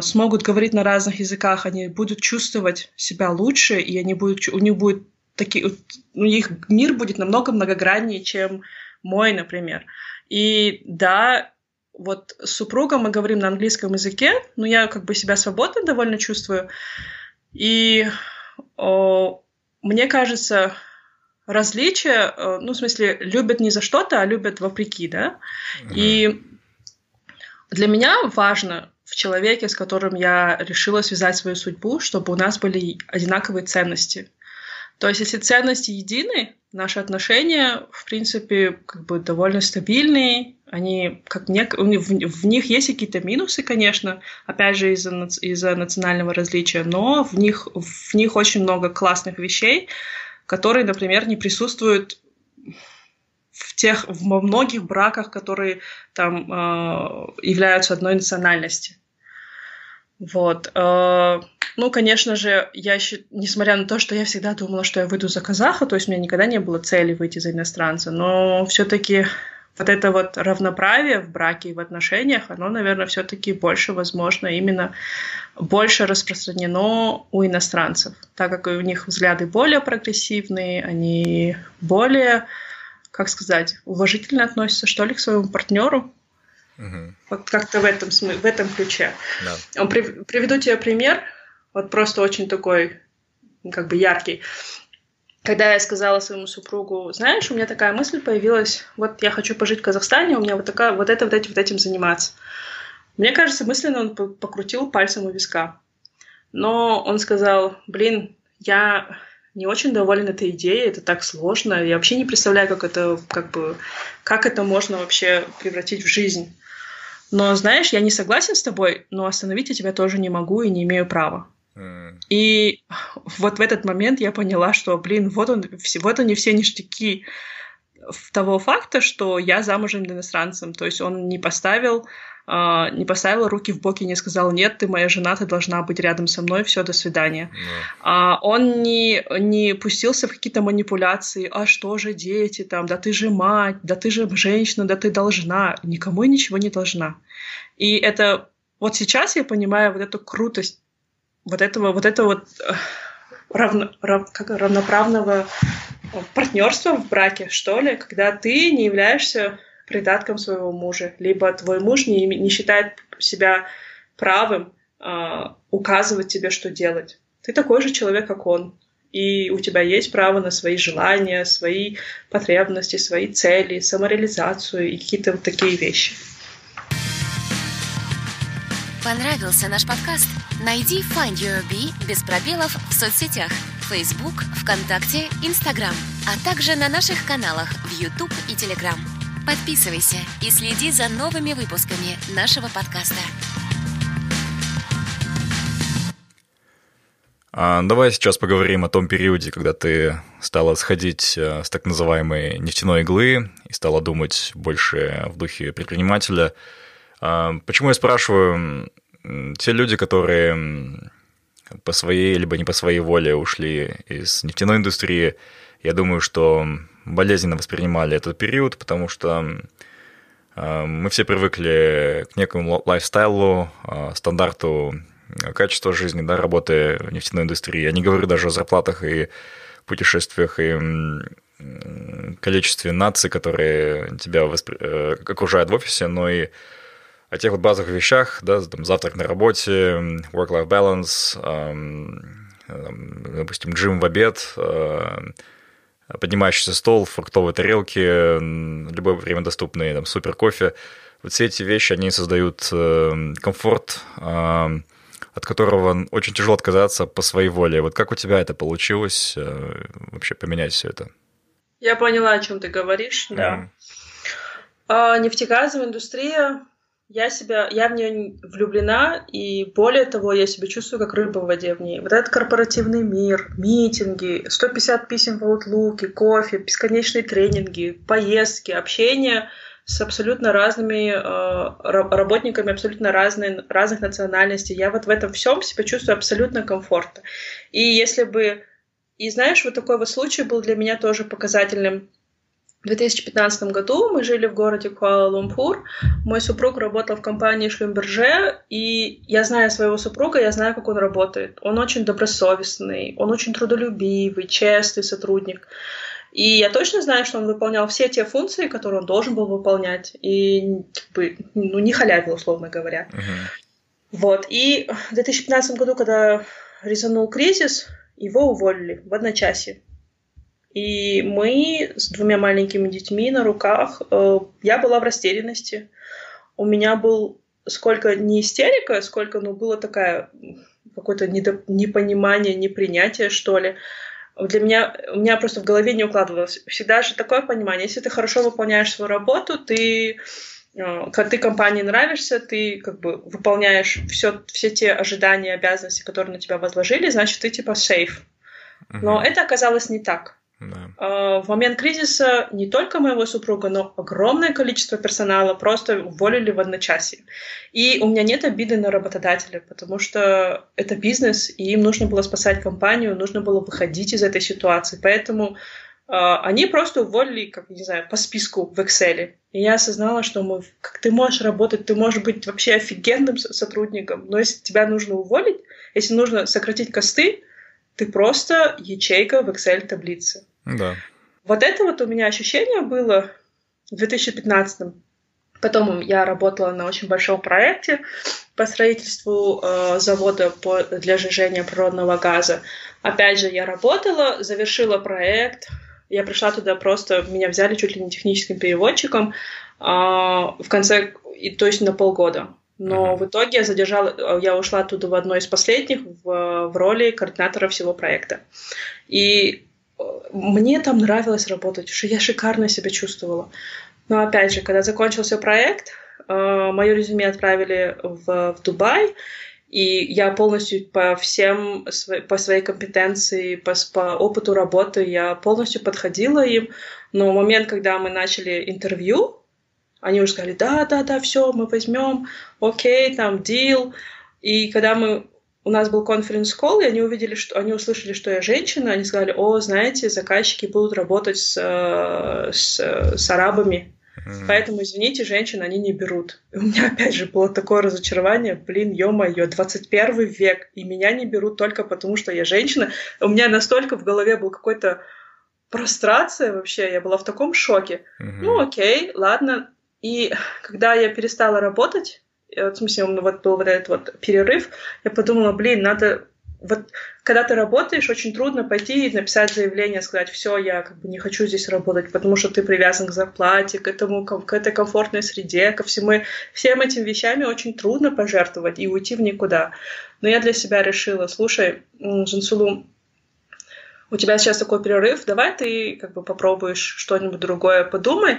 смогут говорить на разных языках, они будут чувствовать себя лучше, и они будут, у них будет такие, у них мир будет намного многограннее, чем мой, например. И да, вот с супругом мы говорим на английском языке, но я как бы себя свободно довольно чувствую. И о, мне кажется, различия, э, ну, в смысле, любят не за что-то, а любят вопреки, да? Mm-hmm. И для меня важно в человеке, с которым я решила связать свою судьбу, чтобы у нас были одинаковые ценности. То есть, если ценности едины, наши отношения, в принципе, как бы довольно стабильные. Они, как мне, в, них есть какие-то минусы, конечно, опять же, из-за из национального различия, но в них, в них очень много классных вещей, которые, например, не присутствуют в тех, во многих браках, которые там э, являются одной национальности. Вот. Э, ну, конечно же, я еще, несмотря на то, что я всегда думала, что я выйду за казаха, то есть у меня никогда не было цели выйти за иностранца, но все-таки вот это вот равноправие в браке и в отношениях, оно, наверное, все-таки больше возможно, именно больше распространено у иностранцев, так как у них взгляды более прогрессивные, они более, как сказать, уважительно относятся, что ли, к своему партнеру. Угу. Вот как-то в этом, в этом ключе. Да. Приведу тебе пример, вот просто очень такой, как бы яркий. Когда я сказала своему супругу, знаешь, у меня такая мысль появилась, вот я хочу пожить в Казахстане, у меня вот такая, вот это, вот этим, вот этим заниматься. Мне кажется, мысленно он покрутил пальцем у виска. Но он сказал, блин, я не очень доволен этой идеей, это так сложно, я вообще не представляю, как это, как бы, как это можно вообще превратить в жизнь. Но знаешь, я не согласен с тобой, но остановить я тебя тоже не могу и не имею права. И вот в этот момент я поняла, что, блин, вот он, вот они все ништяки того факта, что я замужем иностранцем. То есть он не поставил, э, не поставил руки в боки, не сказал, нет, ты моя жена, ты должна быть рядом со мной, все, до свидания. Yeah. Э, он не, не пустился в какие-то манипуляции, а что же дети там, да ты же мать, да ты же женщина, да ты должна. Никому ничего не должна. И это вот сейчас я понимаю вот эту крутость вот этого, вот этого вот э, равно, рав, как, равноправного партнерства в браке, что ли, когда ты не являешься придатком своего мужа, либо твой муж не, не считает себя правым э, указывать тебе, что делать. Ты такой же человек, как он. И у тебя есть право на свои желания, свои потребности, свои цели, самореализацию и какие-то вот такие вещи.
Понравился наш подкаст? Найди Find Your Bee без пробелов в соцсетях Facebook, ВКонтакте, Instagram, а также на наших каналах в YouTube и Telegram. Подписывайся и следи за новыми выпусками нашего подкаста.
А, давай сейчас поговорим о том периоде, когда ты стала сходить э, с так называемой нефтяной иглы и стала думать больше в духе предпринимателя – а, почему я спрашиваю? Те люди, которые по своей либо не по своей воле ушли из нефтяной индустрии, я думаю, что болезненно воспринимали этот период, потому что а, мы все привыкли к некому лайфстайлу, а, стандарту качества жизни, да, работы в нефтяной индустрии. Я не говорю даже о зарплатах и путешествиях и количестве наций, которые тебя воспри... Э, окружают в офисе, но и о тех вот базовых вещах, да, там, завтрак на работе, work-life balance, эм, допустим, джим в обед, э, поднимающийся стол, фруктовые тарелки, любое время доступный, там, супер кофе. Вот все эти вещи, они создают э, комфорт, э, от которого очень тяжело отказаться по своей воле. Вот как у тебя это получилось э, вообще поменять все это?
Я поняла, о чем ты говоришь, да. Mm. А, нефтегазовая индустрия я себя, я в нее влюблена, и более того, я себя чувствую как рыба в воде в ней. Вот этот корпоративный мир, митинги, 150 писем в Outlook, кофе, бесконечные тренинги, поездки, общение с абсолютно разными э, работниками абсолютно разные, разных национальностей. Я вот в этом всем себя чувствую абсолютно комфортно. И если бы... И знаешь, вот такой вот случай был для меня тоже показательным в 2015 году мы жили в городе Куала-Лумпур. Мой супруг работал в компании Шлюмберже, и я знаю своего супруга, я знаю, как он работает. Он очень добросовестный, он очень трудолюбивый, честный сотрудник. И я точно знаю, что он выполнял все те функции, которые он должен был выполнять, и как бы, ну, не халявил, условно говоря. Uh-huh. Вот. И в 2015 году, когда резанул кризис, его уволили в одночасье. И мы с двумя маленькими детьми на руках, э, я была в растерянности. У меня был сколько не истерика, сколько, ну, было такая какое-то недо, непонимание, непринятие, что ли. Для меня, у меня просто в голове не укладывалось. Всегда же такое понимание, если ты хорошо выполняешь свою работу, ты э, как ты компании нравишься, ты как бы выполняешь все, все те ожидания, обязанности, которые на тебя возложили, значит, ты типа сейф. Но это оказалось не так. Да. А, в момент кризиса не только моего супруга, но огромное количество персонала просто уволили в одночасье. И у меня нет обиды на работодателя, потому что это бизнес, и им нужно было спасать компанию, нужно было выходить из этой ситуации. Поэтому э, они просто уволили, как не знаю, по списку в Excel. И я осознала, что мы, как ты можешь работать, ты можешь быть вообще офигенным сотрудником, но если тебя нужно уволить, если нужно сократить косты, ты просто ячейка в Excel таблице.
Да.
Вот это вот у меня ощущение было в 2015 Потом я работала на очень большом проекте по строительству э, завода по, для сжижения природного газа. Опять же, я работала, завершила проект. Я пришла туда просто, меня взяли чуть ли не техническим переводчиком э, в конце, и, то есть на полгода. Но в итоге я задержала, я ушла оттуда в одной из последних в, в роли координатора всего проекта. И мне там нравилось работать, что я шикарно себя чувствовала. Но опять же, когда закончился проект, э, мое резюме отправили в, в Дубай, и я полностью по всем, по своей компетенции, по, по опыту работы, я полностью подходила им. Но в момент, когда мы начали интервью, они уже сказали, да, да, да, все, мы возьмем, окей, там, дил. И когда мы у нас был конференц-колл, и они увидели, что они услышали, что я женщина, они сказали, о, знаете, заказчики будут работать с, с, с арабами, mm-hmm. поэтому, извините, женщин они не берут. И у меня опять же было такое разочарование, блин, ё-моё, 21 век, и меня не берут только потому, что я женщина. У меня настолько в голове был какой-то прострация вообще, я была в таком шоке. Mm-hmm. Ну, окей, ладно. И когда я перестала работать, в смысле, вот был вот этот вот перерыв, я подумала, блин, надо вот когда ты работаешь, очень трудно пойти и написать заявление, сказать, все, я как бы не хочу здесь работать, потому что ты привязан к зарплате, к этому, к этой комфортной среде, ко всему, всем этим вещами очень трудно пожертвовать и уйти в никуда. Но я для себя решила, слушай, Жансулу, у тебя сейчас такой перерыв, давай ты как бы попробуешь что-нибудь другое, подумай,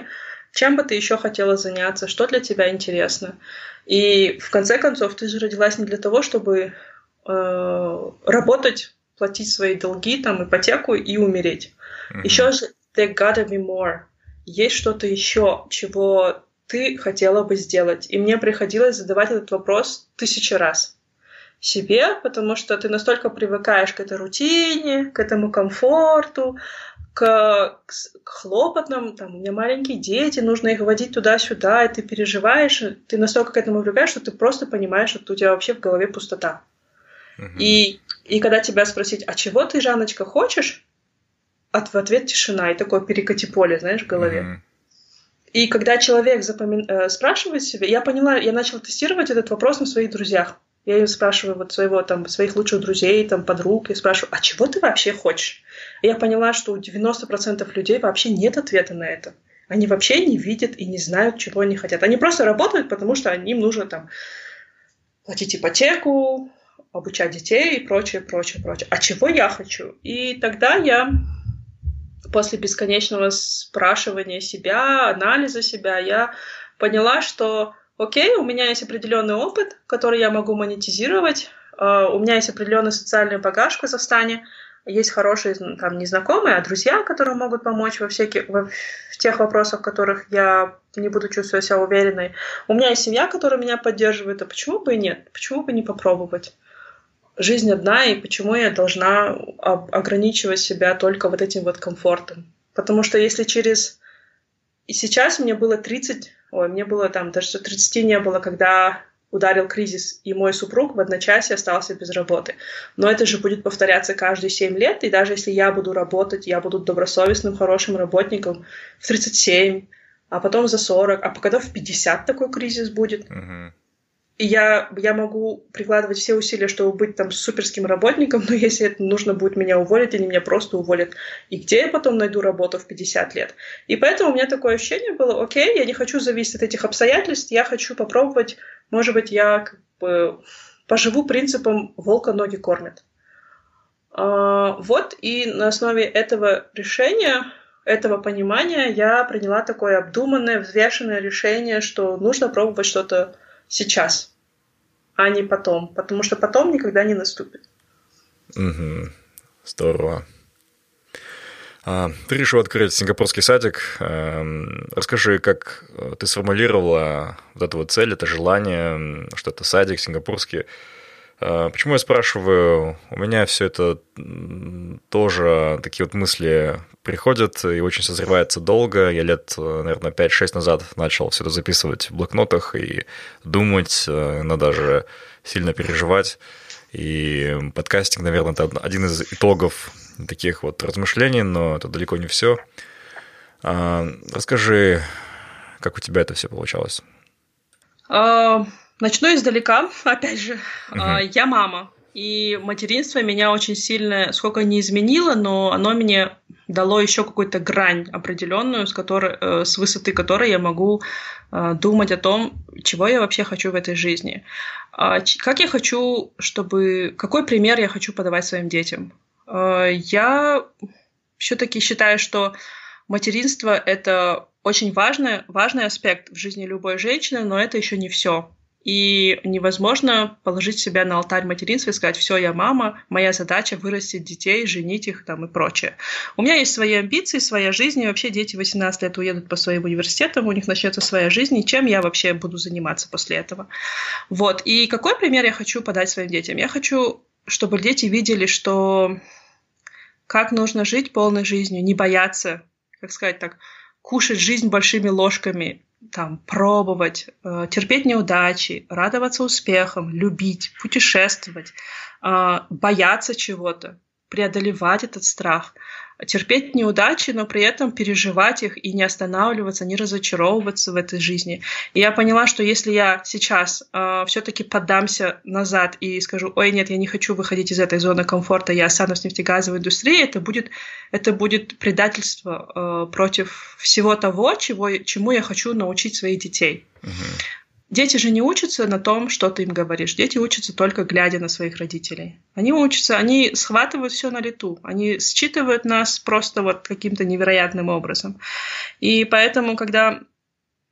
чем бы ты еще хотела заняться, что для тебя интересно. И в конце концов, ты же родилась не для того, чтобы э, работать, платить свои долги, там, ипотеку и умереть. Mm-hmm. Еще же there gotta be more. Есть что-то еще, чего ты хотела бы сделать. И мне приходилось задавать этот вопрос тысячи раз себе, потому что ты настолько привыкаешь к этой рутине, к этому комфорту, к, к хлопотным, там, у меня маленькие дети, нужно их водить туда-сюда, и ты переживаешь, ты настолько к этому привыкаешь, что ты просто понимаешь, что у тебя вообще в голове пустота. И, и когда тебя спросить, а чего ты, Жанночка, хочешь? От, в ответ тишина и такое перекати поле, знаешь, в голове. И когда человек запоми... э, спрашивает себя, я поняла, я начала тестировать этот вопрос на своих друзьях. Я им спрашиваю вот своего, там, своих лучших друзей, там, подруг, и спрашиваю, а чего ты вообще хочешь? И я поняла, что у 90% людей вообще нет ответа на это. Они вообще не видят и не знают, чего они хотят. Они просто работают, потому что им нужно там платить ипотеку, обучать детей и прочее, прочее, прочее. А чего я хочу? И тогда я после бесконечного спрашивания себя, анализа себя, я поняла, что окей, у меня есть определенный опыт, который я могу монетизировать, а, у меня есть определенный социальный багаж в Казахстане, есть хорошие там незнакомые, а друзья, которые могут помочь во всяких во, в тех вопросах, в которых я не буду чувствовать себя уверенной. У меня есть семья, которая меня поддерживает, а почему бы и нет? Почему бы не попробовать? Жизнь одна, и почему я должна ограничивать себя только вот этим вот комфортом? Потому что если через... И сейчас мне было 30... Ой, мне было там даже 30 не было, когда ударил кризис, и мой супруг в одночасье остался без работы. Но это же будет повторяться каждые 7 лет, и даже если я буду работать, я буду добросовестным, хорошим работником в 37, а потом за 40, а когда в 50 такой кризис будет. Я, я могу прикладывать все усилия, чтобы быть там суперским работником, но если это нужно будет меня уволить или меня просто уволят, и где я потом найду работу в 50 лет? И поэтому у меня такое ощущение было, окей, я не хочу зависеть от этих обстоятельств, я хочу попробовать, может быть, я как бы поживу принципом «волка ноги кормят». А, вот, и на основе этого решения, этого понимания я приняла такое обдуманное, взвешенное решение, что нужно пробовать что-то сейчас, а не потом, потому что потом никогда не наступит.
Угу. Здорово. А, ты решил открыть сингапурский садик. Эм, расскажи, как ты сформулировала вот эту вот цель, это желание, что это садик сингапурский. А, почему я спрашиваю? У меня все это тоже такие вот мысли приходят и очень созревается долго. Я лет, наверное, 5-6 назад начал все это записывать в блокнотах и думать, э, но даже сильно переживать. И подкастинг, наверное, это один из итогов таких вот размышлений, но это далеко не все. А, расскажи, как у тебя это все получалось?
А, Начну издалека, опять же. Угу. Я мама, и материнство меня очень сильно, сколько не изменило, но оно мне дало еще какую-то грань определенную, с, которой, э, с высоты которой я могу э, думать о том, чего я вообще хочу в этой жизни. А как я хочу, чтобы... Какой пример я хочу подавать своим детям? Э, я все-таки считаю, что материнство — это очень важный, важный аспект в жизни любой женщины, но это еще не все. И невозможно положить себя на алтарь материнства и сказать, все, я мама, моя задача вырастить детей, женить их там и прочее. У меня есть свои амбиции, своя жизнь, и вообще дети 18 лет уедут по своим университетам, у них начнется своя жизнь, и чем я вообще буду заниматься после этого. Вот. И какой пример я хочу подать своим детям? Я хочу, чтобы дети видели, что как нужно жить полной жизнью, не бояться, как сказать так, кушать жизнь большими ложками, там, пробовать, э, терпеть неудачи, радоваться успехам, любить, путешествовать, э, бояться чего-то, преодолевать этот страх – терпеть неудачи, но при этом переживать их и не останавливаться, не разочаровываться в этой жизни. И я поняла, что если я сейчас э, все-таки поддамся назад и скажу, ой, нет, я не хочу выходить из этой зоны комфорта, я останусь в нефтегазовой индустрии, это будет, это будет предательство э, против всего того, чего, чему я хочу научить своих детей. Uh-huh. Дети же не учатся на том, что ты им говоришь. Дети учатся только глядя на своих родителей. Они учатся, они схватывают все на лету. Они считывают нас просто вот каким-то невероятным образом. И поэтому, когда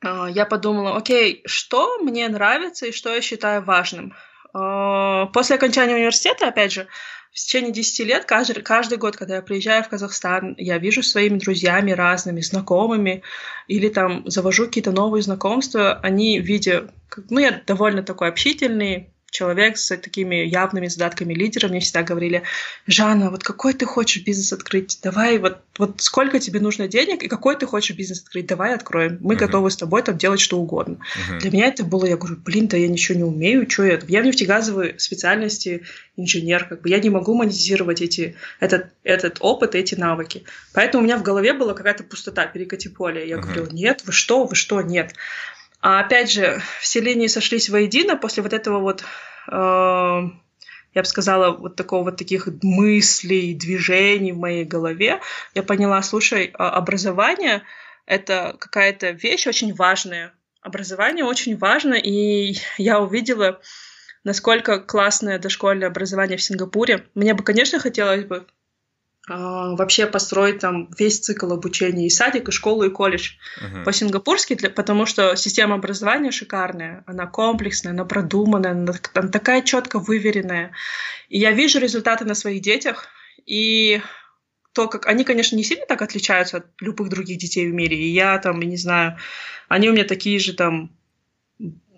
э, я подумала, окей, что мне нравится и что я считаю важным. Э, после окончания университета, опять же, в течение 10 лет, каждый, каждый год, когда я приезжаю в Казахстан, я вижу своими друзьями разными, знакомыми, или там завожу какие-то новые знакомства, они, видя, ну, я довольно такой общительный, человек с такими явными задатками лидера, мне всегда говорили, Жанна, вот какой ты хочешь бизнес открыть? Давай, вот, вот сколько тебе нужно денег и какой ты хочешь бизнес открыть? Давай откроем. Мы uh-huh. готовы с тобой там делать что угодно. Uh-huh. Для меня это было, я говорю, блин, да я ничего не умею, что я? Я в нефтегазовой специальности инженер, как бы я не могу монетизировать эти, этот, этот опыт, эти навыки. Поэтому у меня в голове была какая-то пустота, перекати поле. Я uh-huh. говорю, нет, вы что, вы что, нет. А опять же, все линии сошлись воедино после вот этого вот, э, я бы сказала, вот такого вот таких мыслей, движений в моей голове. Я поняла, слушай, а образование — это какая-то вещь очень важная. Образование очень важно, и я увидела, насколько классное дошкольное образование в Сингапуре. Мне бы, конечно, хотелось бы вообще построить там весь цикл обучения и садик, и школу, и колледж uh-huh. по-сингапурски, для, потому что система образования шикарная, она комплексная, она продуманная, она, она такая четко выверенная. И я вижу результаты на своих детях, и то, как они, конечно, не сильно так отличаются от любых других детей в мире. И я там, не знаю, они у меня такие же там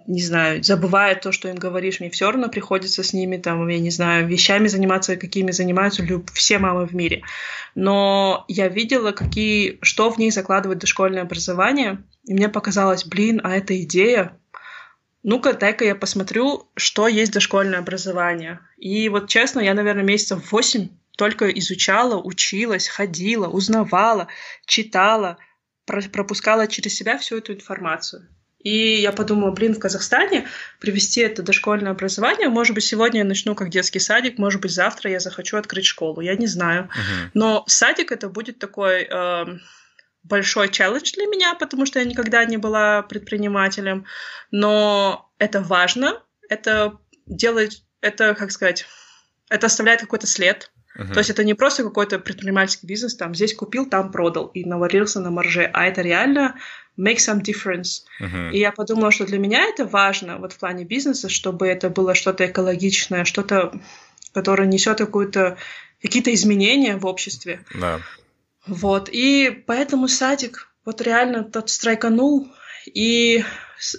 не знаю, забывают то, что им говоришь, мне все равно приходится с ними, там, я не знаю, вещами заниматься, какими занимаются люб... все мамы в мире. Но я видела, какие, что в них закладывает дошкольное образование, и мне показалось, блин, а эта идея, ну-ка, дай-ка я посмотрю, что есть дошкольное образование. И вот честно, я, наверное, месяцев восемь только изучала, училась, ходила, узнавала, читала, пропускала через себя всю эту информацию. И я подумала, блин, в Казахстане привести это дошкольное образование, может быть, сегодня я начну как детский садик, может быть, завтра я захочу открыть школу, я не знаю. Uh-huh. Но садик это будет такой э, большой челлендж для меня, потому что я никогда не была предпринимателем. Но это важно, это делает, это, как сказать, это оставляет какой-то след. Uh-huh. То есть это не просто какой-то предпринимательский бизнес, там здесь купил, там продал и наварился на марже, а это реально make some difference. Uh-huh. И я подумала, что для меня это важно вот в плане бизнеса, чтобы это было что-то экологичное, что-то, которое несет какую-то какие-то изменения в обществе.
Да.
Вот. И поэтому садик вот реально тот страйканул. И,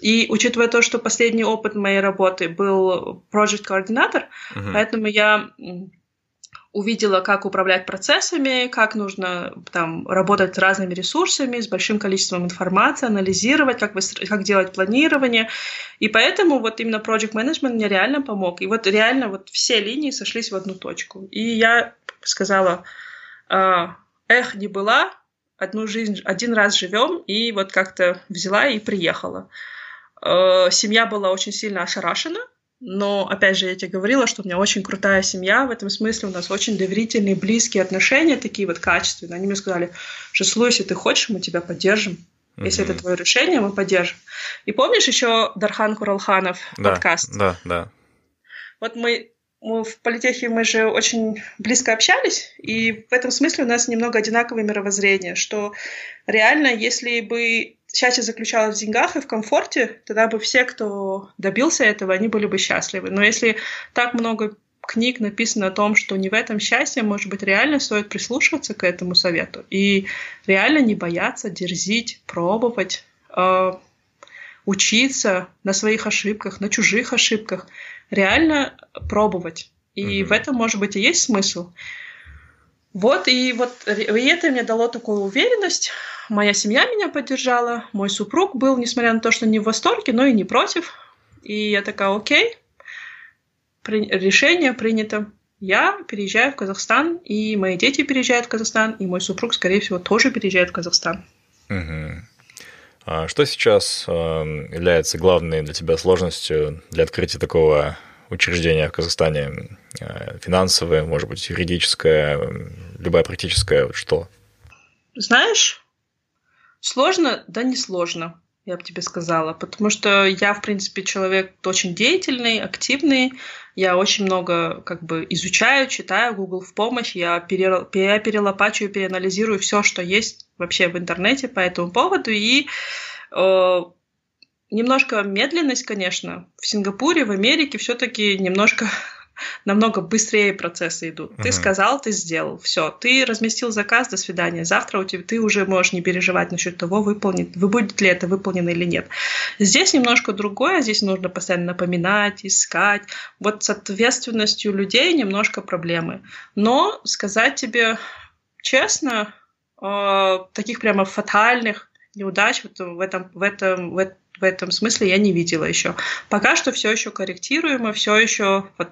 и учитывая то, что последний опыт моей работы был проект-координатор, uh-huh. поэтому я увидела, как управлять процессами, как нужно там работать с разными ресурсами, с большим количеством информации, анализировать, как, выстро... как делать планирование. И поэтому вот именно Project Management мне реально помог. И вот реально вот все линии сошлись в одну точку. И я сказала, «А, эх, не была, одну жизнь, один раз живем, и вот как-то взяла и приехала. Э, семья была очень сильно ошарашена, но, опять же, я тебе говорила, что у меня очень крутая семья, в этом смысле у нас очень доверительные, близкие отношения, такие вот качественные. Они мне сказали, что, если ты хочешь, мы тебя поддержим. Если mm-hmm. это твое решение, мы поддержим. И помнишь еще Дархан Куралханов
да,
подкаст?
Да, да.
Вот мы, мы в политехе мы же очень близко общались, и в этом смысле у нас немного одинаковое мировоззрение, что реально, если бы счастье заключалось в деньгах и в комфорте, тогда бы все, кто добился этого, они были бы счастливы. Но если так много книг написано о том, что не в этом счастье, может быть, реально стоит прислушиваться к этому совету и реально не бояться дерзить, пробовать, э, учиться на своих ошибках, на чужих ошибках, реально пробовать. И mm-hmm. в этом, может быть, и есть смысл. Вот, и вот и это мне дало такую уверенность. Моя семья меня поддержала, мой супруг был, несмотря на то, что не в восторге, но и не против. И я такая, окей, при... решение принято. Я переезжаю в Казахстан, и мои дети переезжают в Казахстан, и мой супруг, скорее всего, тоже переезжает в Казахстан.
Угу. А что сейчас э, является главной для тебя сложностью для открытия такого учреждения в Казахстане? Э, финансовое, может быть, юридическое, любая практическая, вот что?
Знаешь, сложно, да не сложно, я бы тебе сказала, потому что я, в принципе, человек очень деятельный, активный, я очень много как бы изучаю, читаю, Google в помощь, я, пере, я перелопачиваю, переанализирую все, что есть вообще в интернете по этому поводу, и э, немножко медленность, конечно, в Сингапуре, в Америке все-таки немножко намного быстрее процессы идут. Uh-huh. Ты сказал, ты сделал, все, ты разместил заказ, до свидания. Завтра у тебя ты уже можешь не переживать насчет того, выполнит, вы будет ли это выполнено или нет. Здесь немножко другое, здесь нужно постоянно напоминать, искать. Вот с ответственностью людей немножко проблемы. Но сказать тебе честно, э, таких прямо фатальных неудач в этом, в этом, в этом, в этом в этом смысле я не видела еще. Пока что все еще корректируемо, все еще вот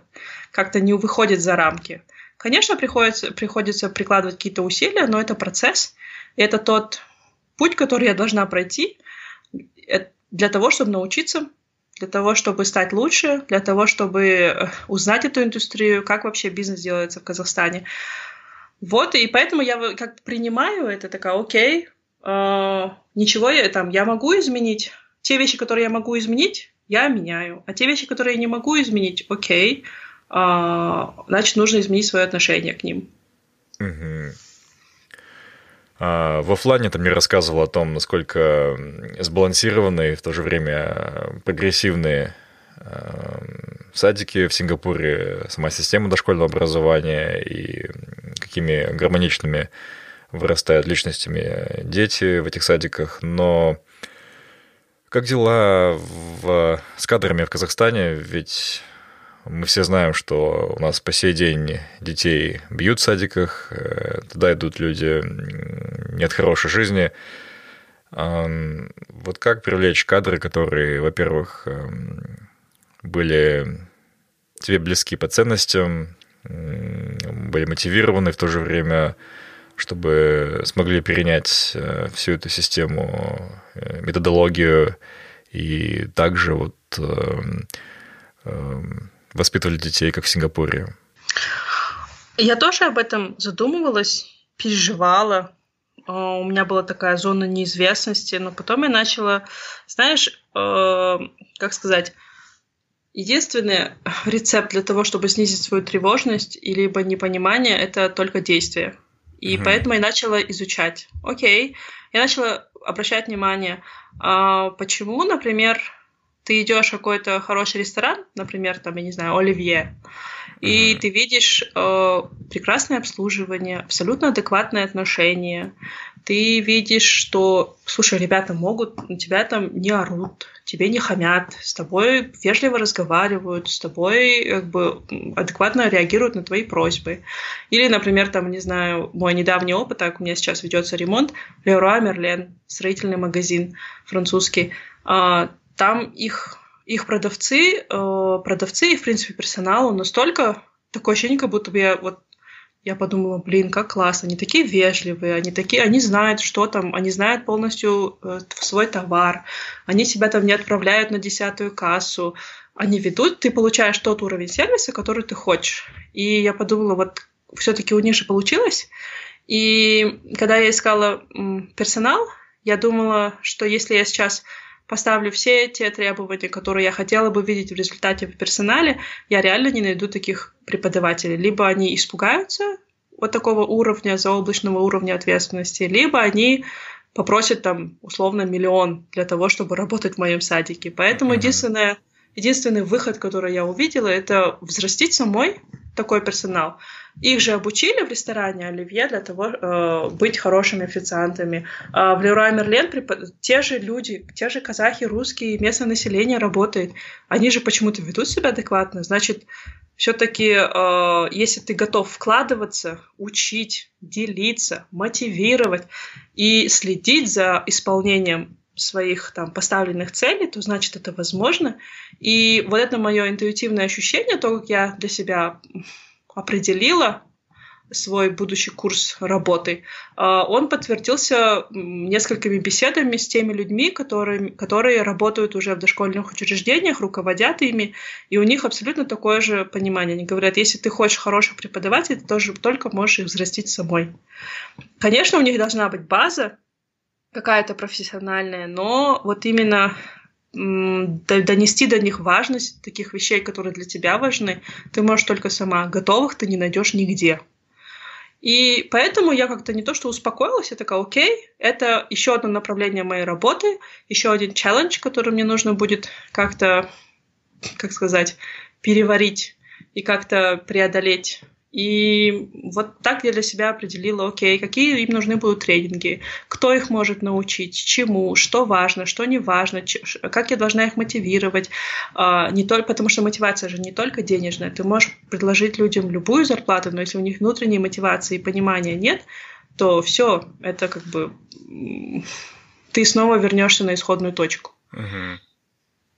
как-то не выходит за рамки. Конечно, приходится, приходится прикладывать какие-то усилия, но это процесс. И это тот путь, который я должна пройти э, для того, чтобы научиться, для того, чтобы стать лучше, для того, чтобы э, узнать эту индустрию, как вообще бизнес делается в Казахстане. Вот, и поэтому я как принимаю это, такая, окей, э, ничего я там, я могу изменить, те вещи, которые я могу изменить, я меняю. А те вещи, которые я не могу изменить, окей, а, значит, нужно изменить свое отношение к ним.
Угу. А, в офлайне ты мне рассказывал о том, насколько сбалансированные и в то же время прогрессивные а, садики в Сингапуре, сама система дошкольного образования и какими гармоничными вырастают личностями дети в этих садиках, но как дела в, с кадрами в Казахстане? Ведь мы все знаем, что у нас по сей день детей бьют в садиках, э, туда идут люди нет хорошей жизни. Вот как привлечь кадры, которые, во-первых, эм, были тебе близки по ценностям, были мотивированы в то же время чтобы смогли перенять э, всю эту систему, э, методологию и также вот э, э, воспитывали детей, как в Сингапуре?
Я тоже об этом задумывалась, переживала. А, у меня была такая зона неизвестности, но потом я начала, знаешь, э, как сказать, единственный рецепт для того, чтобы снизить свою тревожность и либо непонимание, это только действие. И mm поэтому я начала изучать. Окей, я начала обращать внимание, а почему, например, ты идешь в какой-то хороший ресторан, например, там, я не знаю, Оливье, и ты видишь э, прекрасное обслуживание, абсолютно адекватное отношение. Ты видишь, что, слушай, ребята могут, на тебя там не орут, тебе не хамят, с тобой вежливо разговаривают, с тобой как бы адекватно реагируют на твои просьбы. Или, например, там, не знаю, мой недавний опыт, так у меня сейчас ведется ремонт, Леруа Мерлен, строительный магазин французский. А, там их их продавцы, э, продавцы и, в принципе, персоналу настолько такое ощущение, как будто бы я вот я подумала, блин, как классно, они такие вежливые, они такие, они знают, что там, они знают полностью э, свой товар, они тебя там не отправляют на десятую кассу, они ведут, ты получаешь тот уровень сервиса, который ты хочешь. И я подумала, вот все-таки у них же получилось. И когда я искала персонал, я думала, что если я сейчас поставлю все те требования, которые я хотела бы видеть в результате в персонале, я реально не найду таких преподавателей. Либо они испугаются вот такого уровня, заоблачного уровня ответственности, либо они попросят там условно миллион для того, чтобы работать в моем садике. Поэтому mm-hmm. единственное, единственный выход, который я увидела, это взрастить самой такой персонал. Их же обучили в ресторане Оливье для того, э, быть хорошими официантами. А в Леруа Мерлен те же люди, те же казахи, русские, местное население работает. Они же почему-то ведут себя адекватно. Значит, все-таки, э, если ты готов вкладываться, учить, делиться, мотивировать и следить за исполнением своих там поставленных целей, то значит это возможно. И вот это мое интуитивное ощущение, то, как я для себя определила свой будущий курс работы, а, он подтвердился несколькими беседами с теми людьми, которые, которые работают уже в дошкольных учреждениях, руководят ими, и у них абсолютно такое же понимание. Они говорят, если ты хочешь хороших преподавателей, ты тоже только можешь их взрастить самой. Конечно, у них должна быть база какая-то профессиональная, но вот именно донести до них важность таких вещей, которые для тебя важны, ты можешь только сама. Готовых ты не найдешь нигде. И поэтому я как-то не то что успокоилась, я такая, окей, это еще одно направление моей работы, еще один челлендж, который мне нужно будет как-то, как сказать, переварить и как-то преодолеть. И вот так я для себя определила, окей, какие им нужны будут тренинги, кто их может научить, чему, что важно, что не важно, как я должна их мотивировать. А, не только, потому что мотивация же не только денежная. Ты можешь предложить людям любую зарплату, но если у них внутренней мотивации и понимания нет, то все, это как бы ты снова вернешься на исходную точку.
Угу.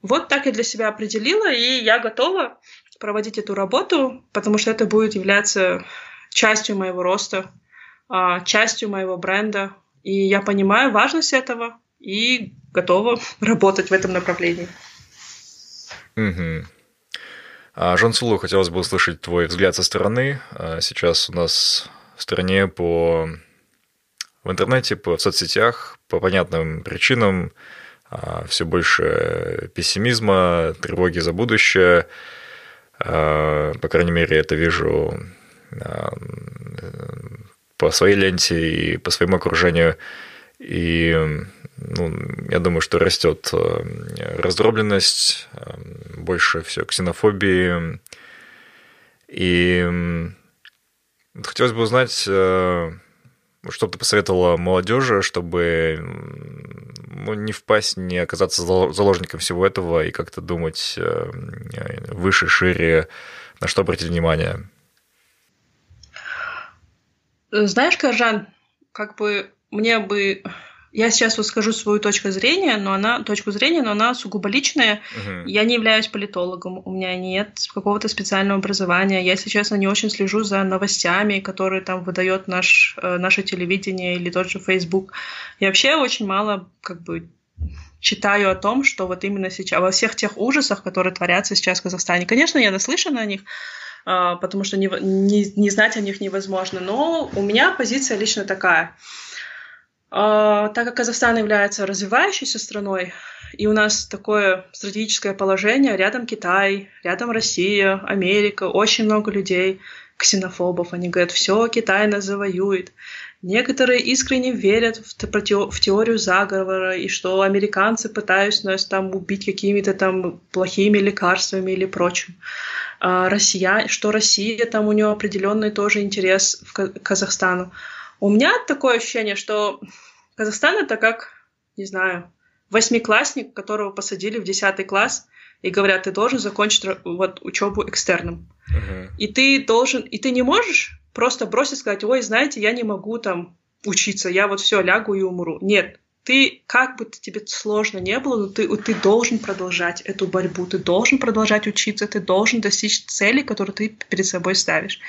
Вот так я для себя определила, и я готова проводить эту работу, потому что это будет являться частью моего роста, а, частью моего бренда. И я понимаю важность этого и готова работать в этом направлении.
Угу. А, Жан Сулу, хотелось бы услышать твой взгляд со стороны. А, сейчас у нас в стране по в интернете, по в соцсетях, по понятным причинам все больше пессимизма, тревоги за будущее. А, по крайней мере, это вижу а, по своей ленте и по своему окружению. И ну, я думаю, что растет а, раздробленность, больше все ксенофобии. И хотелось бы узнать, что ты посоветовала молодежи, чтобы ну, не впасть, не оказаться заложником всего этого и как-то думать э, выше, шире, на что обратить внимание?
Знаешь, Каржан, как бы мне бы я сейчас вот скажу свою точку зрения, но она точку зрения, но она сугубо личная.
Uh-huh.
Я не являюсь политологом, у меня нет какого-то специального образования. Я, если честно, не очень слежу за новостями, которые там выдает наш, э, наше телевидение или тот же Facebook. Я вообще очень мало как бы читаю о том, что вот именно сейчас, во всех тех ужасах, которые творятся сейчас в Казахстане. Конечно, я наслышана о них, а, потому что не, не, не знать о них невозможно, но у меня позиция лично такая. А, так как Казахстан является развивающейся страной, и у нас такое стратегическое положение, рядом Китай, рядом Россия, Америка, очень много людей, ксенофобов, они говорят, все, Китай нас завоюет. Некоторые искренне верят в, в теорию заговора и что американцы пытаются нас там убить какими-то там плохими лекарствами или прочим. А Россия, что Россия, там у нее определенный тоже интерес к Казахстану. У меня такое ощущение, что Казахстан это как, не знаю, восьмиклассник, которого посадили в десятый класс и говорят, ты должен закончить вот учебу экстерном. Uh-huh. И ты должен, и ты не можешь просто бросить сказать, ой, знаете, я не могу там учиться, я вот все лягу и умру. Нет, ты, как бы тебе сложно не было, но ты, ты должен продолжать эту борьбу, ты должен продолжать учиться, ты должен достичь цели, которую ты перед собой ставишь.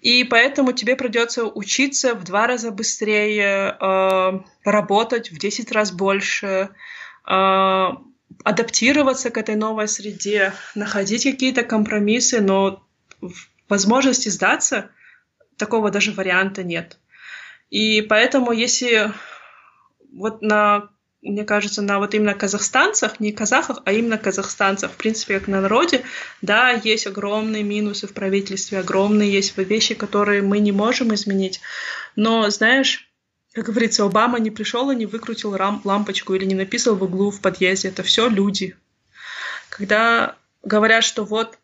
И поэтому тебе придется учиться в два раза быстрее, э, работать в 10 раз больше, э, адаптироваться к этой новой среде, находить какие-то компромиссы, но возможности сдаться такого даже варианта нет. И поэтому, если вот на, мне кажется, на вот именно казахстанцах, не казахах, а именно казахстанцах, в принципе, как на народе, да, есть огромные минусы в правительстве, огромные есть вещи, которые мы не можем изменить. Но, знаешь, как говорится, Обама не пришел и не выкрутил рам- лампочку или не написал в углу в подъезде. Это все люди. Когда говорят, что вот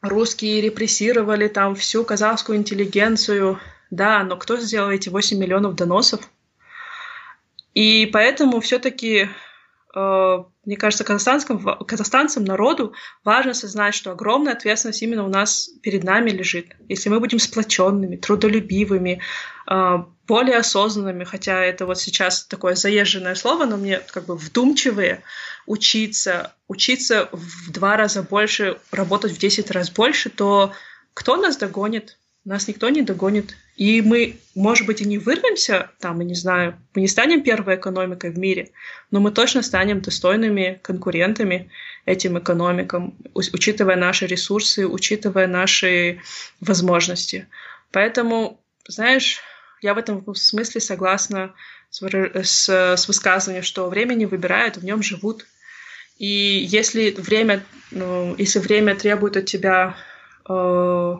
русские репрессировали там всю казахскую интеллигенцию. Да, но кто сделал эти 8 миллионов доносов? И поэтому все-таки, э, мне кажется, казахстанцам, казахстанцам, народу важно осознать, что огромная ответственность именно у нас перед нами лежит. Если мы будем сплоченными, трудолюбивыми, э, более осознанными, хотя это вот сейчас такое заезженное слово, но мне как бы вдумчивые, учиться, учиться в два раза больше, работать в десять раз больше, то кто нас догонит? Нас никто не догонит. И мы, может быть, и не вырвемся, там, я не знаю, мы не станем первой экономикой в мире, но мы точно станем достойными конкурентами этим экономикам, учитывая наши ресурсы, учитывая наши возможности. Поэтому, знаешь, я в этом смысле согласна с, с, высказыванием, что время не выбирают, в нем живут. И если время, ну, если время требует от тебя э,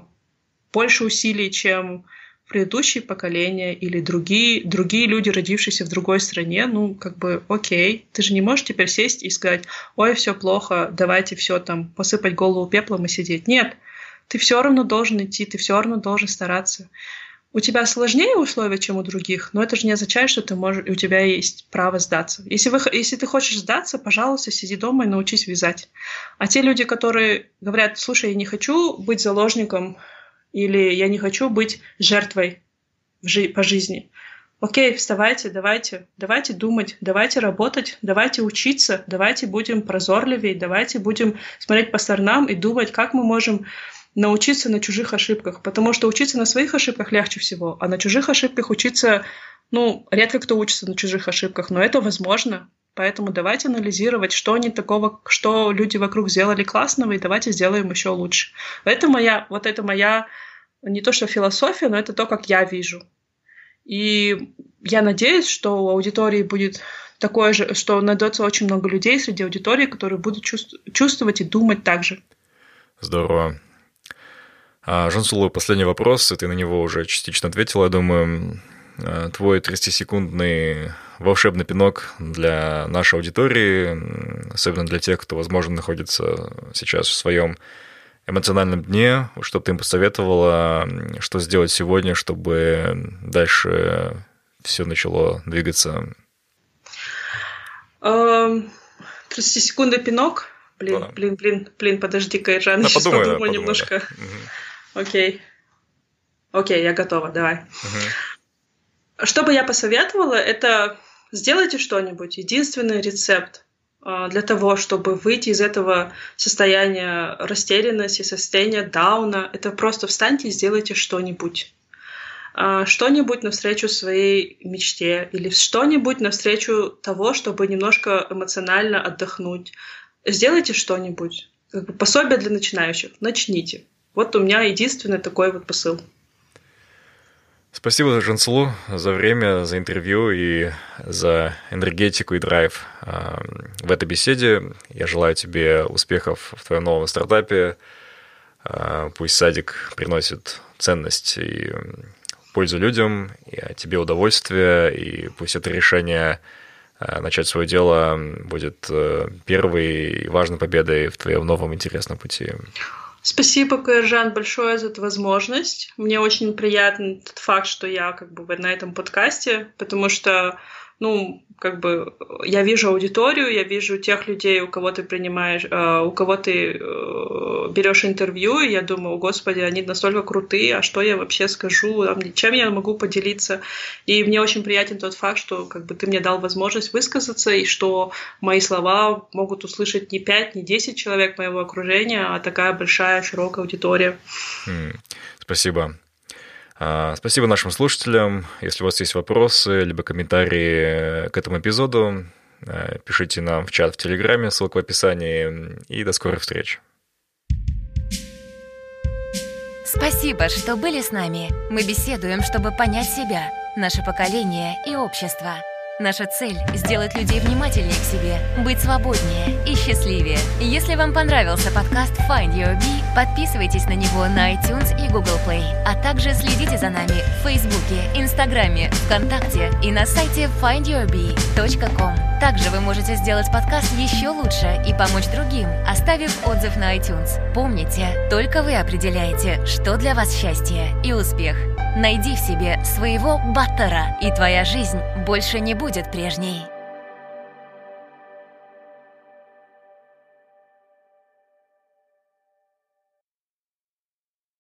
больше усилий, чем предыдущие поколения или другие, другие люди, родившиеся в другой стране, ну, как бы, окей, ты же не можешь теперь сесть и сказать, ой, все плохо, давайте все там, посыпать голову пеплом и сидеть. Нет, ты все равно должен идти, ты все равно должен стараться у тебя сложнее условия, чем у других, но это же не означает, что ты можешь, у тебя есть право сдаться. Если, вы, если ты хочешь сдаться, пожалуйста, сиди дома и научись вязать. А те люди, которые говорят, слушай, я не хочу быть заложником или я не хочу быть жертвой в жи- по жизни. Окей, вставайте, давайте, давайте думать, давайте работать, давайте учиться, давайте будем прозорливее, давайте будем смотреть по сторонам и думать, как мы можем научиться на чужих ошибках, потому что учиться на своих ошибках легче всего, а на чужих ошибках учиться, ну, редко кто учится на чужих ошибках, но это возможно. Поэтому давайте анализировать, что они такого, что люди вокруг сделали классного, и давайте сделаем еще лучше. Это моя, вот это моя, не то что философия, но это то, как я вижу. И я надеюсь, что у аудитории будет такое же, что найдется очень много людей среди аудитории, которые будут чувствовать и думать так же.
Здорово. А, Жансулу, последний вопрос, и ты на него уже частично ответил, я думаю. А, твой 30-секундный волшебный пинок для нашей аудитории, особенно для тех, кто, возможно, находится сейчас в своем эмоциональном дне, что ты им посоветовала, что сделать сегодня, чтобы дальше все начало двигаться?
30-секундный пинок? Блин, да. блин, блин, блин, подожди, Кайжан, да, сейчас подумаю да, немножко. Да. Окей. Окей, я готова, давай. Угу. Что бы я посоветовала, это сделайте что-нибудь. Единственный рецепт а, для того, чтобы выйти из этого состояния растерянности, состояния дауна, это просто встаньте и сделайте что-нибудь. э, что-нибудь навстречу своей мечте или что-нибудь навстречу того, чтобы немножко эмоционально отдохнуть. Сделайте что-нибудь. Пособие для начинающих. Начните. Вот у меня единственный такой вот посыл.
Спасибо Жансулу за время, за интервью и за энергетику и драйв в этой беседе. Я желаю тебе успехов в твоем новом стартапе. А, пусть садик приносит ценность и пользу людям, и тебе удовольствие, и пусть это решение а, начать свое дело будет э, первой и важной победой в твоем новом интересном пути.
Спасибо, Каиржан, большое за эту возможность. Мне очень приятен тот факт, что я как бы на этом подкасте, потому что ну, как бы я вижу аудиторию, я вижу тех людей, у кого ты принимаешь, э, у кого ты э, берешь интервью, и я думаю, господи, они настолько крутые, а что я вообще скажу, чем я могу поделиться. И мне очень приятен тот факт, что как бы ты мне дал возможность высказаться, и что мои слова могут услышать не пять, не десять человек моего окружения, а такая большая, широкая аудитория.
Спасибо. А, спасибо нашим слушателям. Если у вас есть вопросы, либо комментарии к этому эпизоду, э, пишите нам в чат в Телеграме, ссылка в описании. И до скорых встреч.
Спасибо, что были с нами. Мы беседуем, чтобы понять себя, наше поколение и общество. Наша цель — сделать людей внимательнее к себе, быть свободнее и счастливее. Если вам понравился подкаст Find Your Bee, подписывайтесь на него на iTunes и Google Play, а также следите за нами в Фейсбуке, Инстаграме, ВКонтакте и на сайте findyourbee.com. Также вы можете сделать подкаст еще лучше и помочь другим, оставив отзыв на iTunes. Помните, только вы определяете, что для вас счастье и успех. Найди в себе своего баттера, и твоя жизнь больше не будет прежней.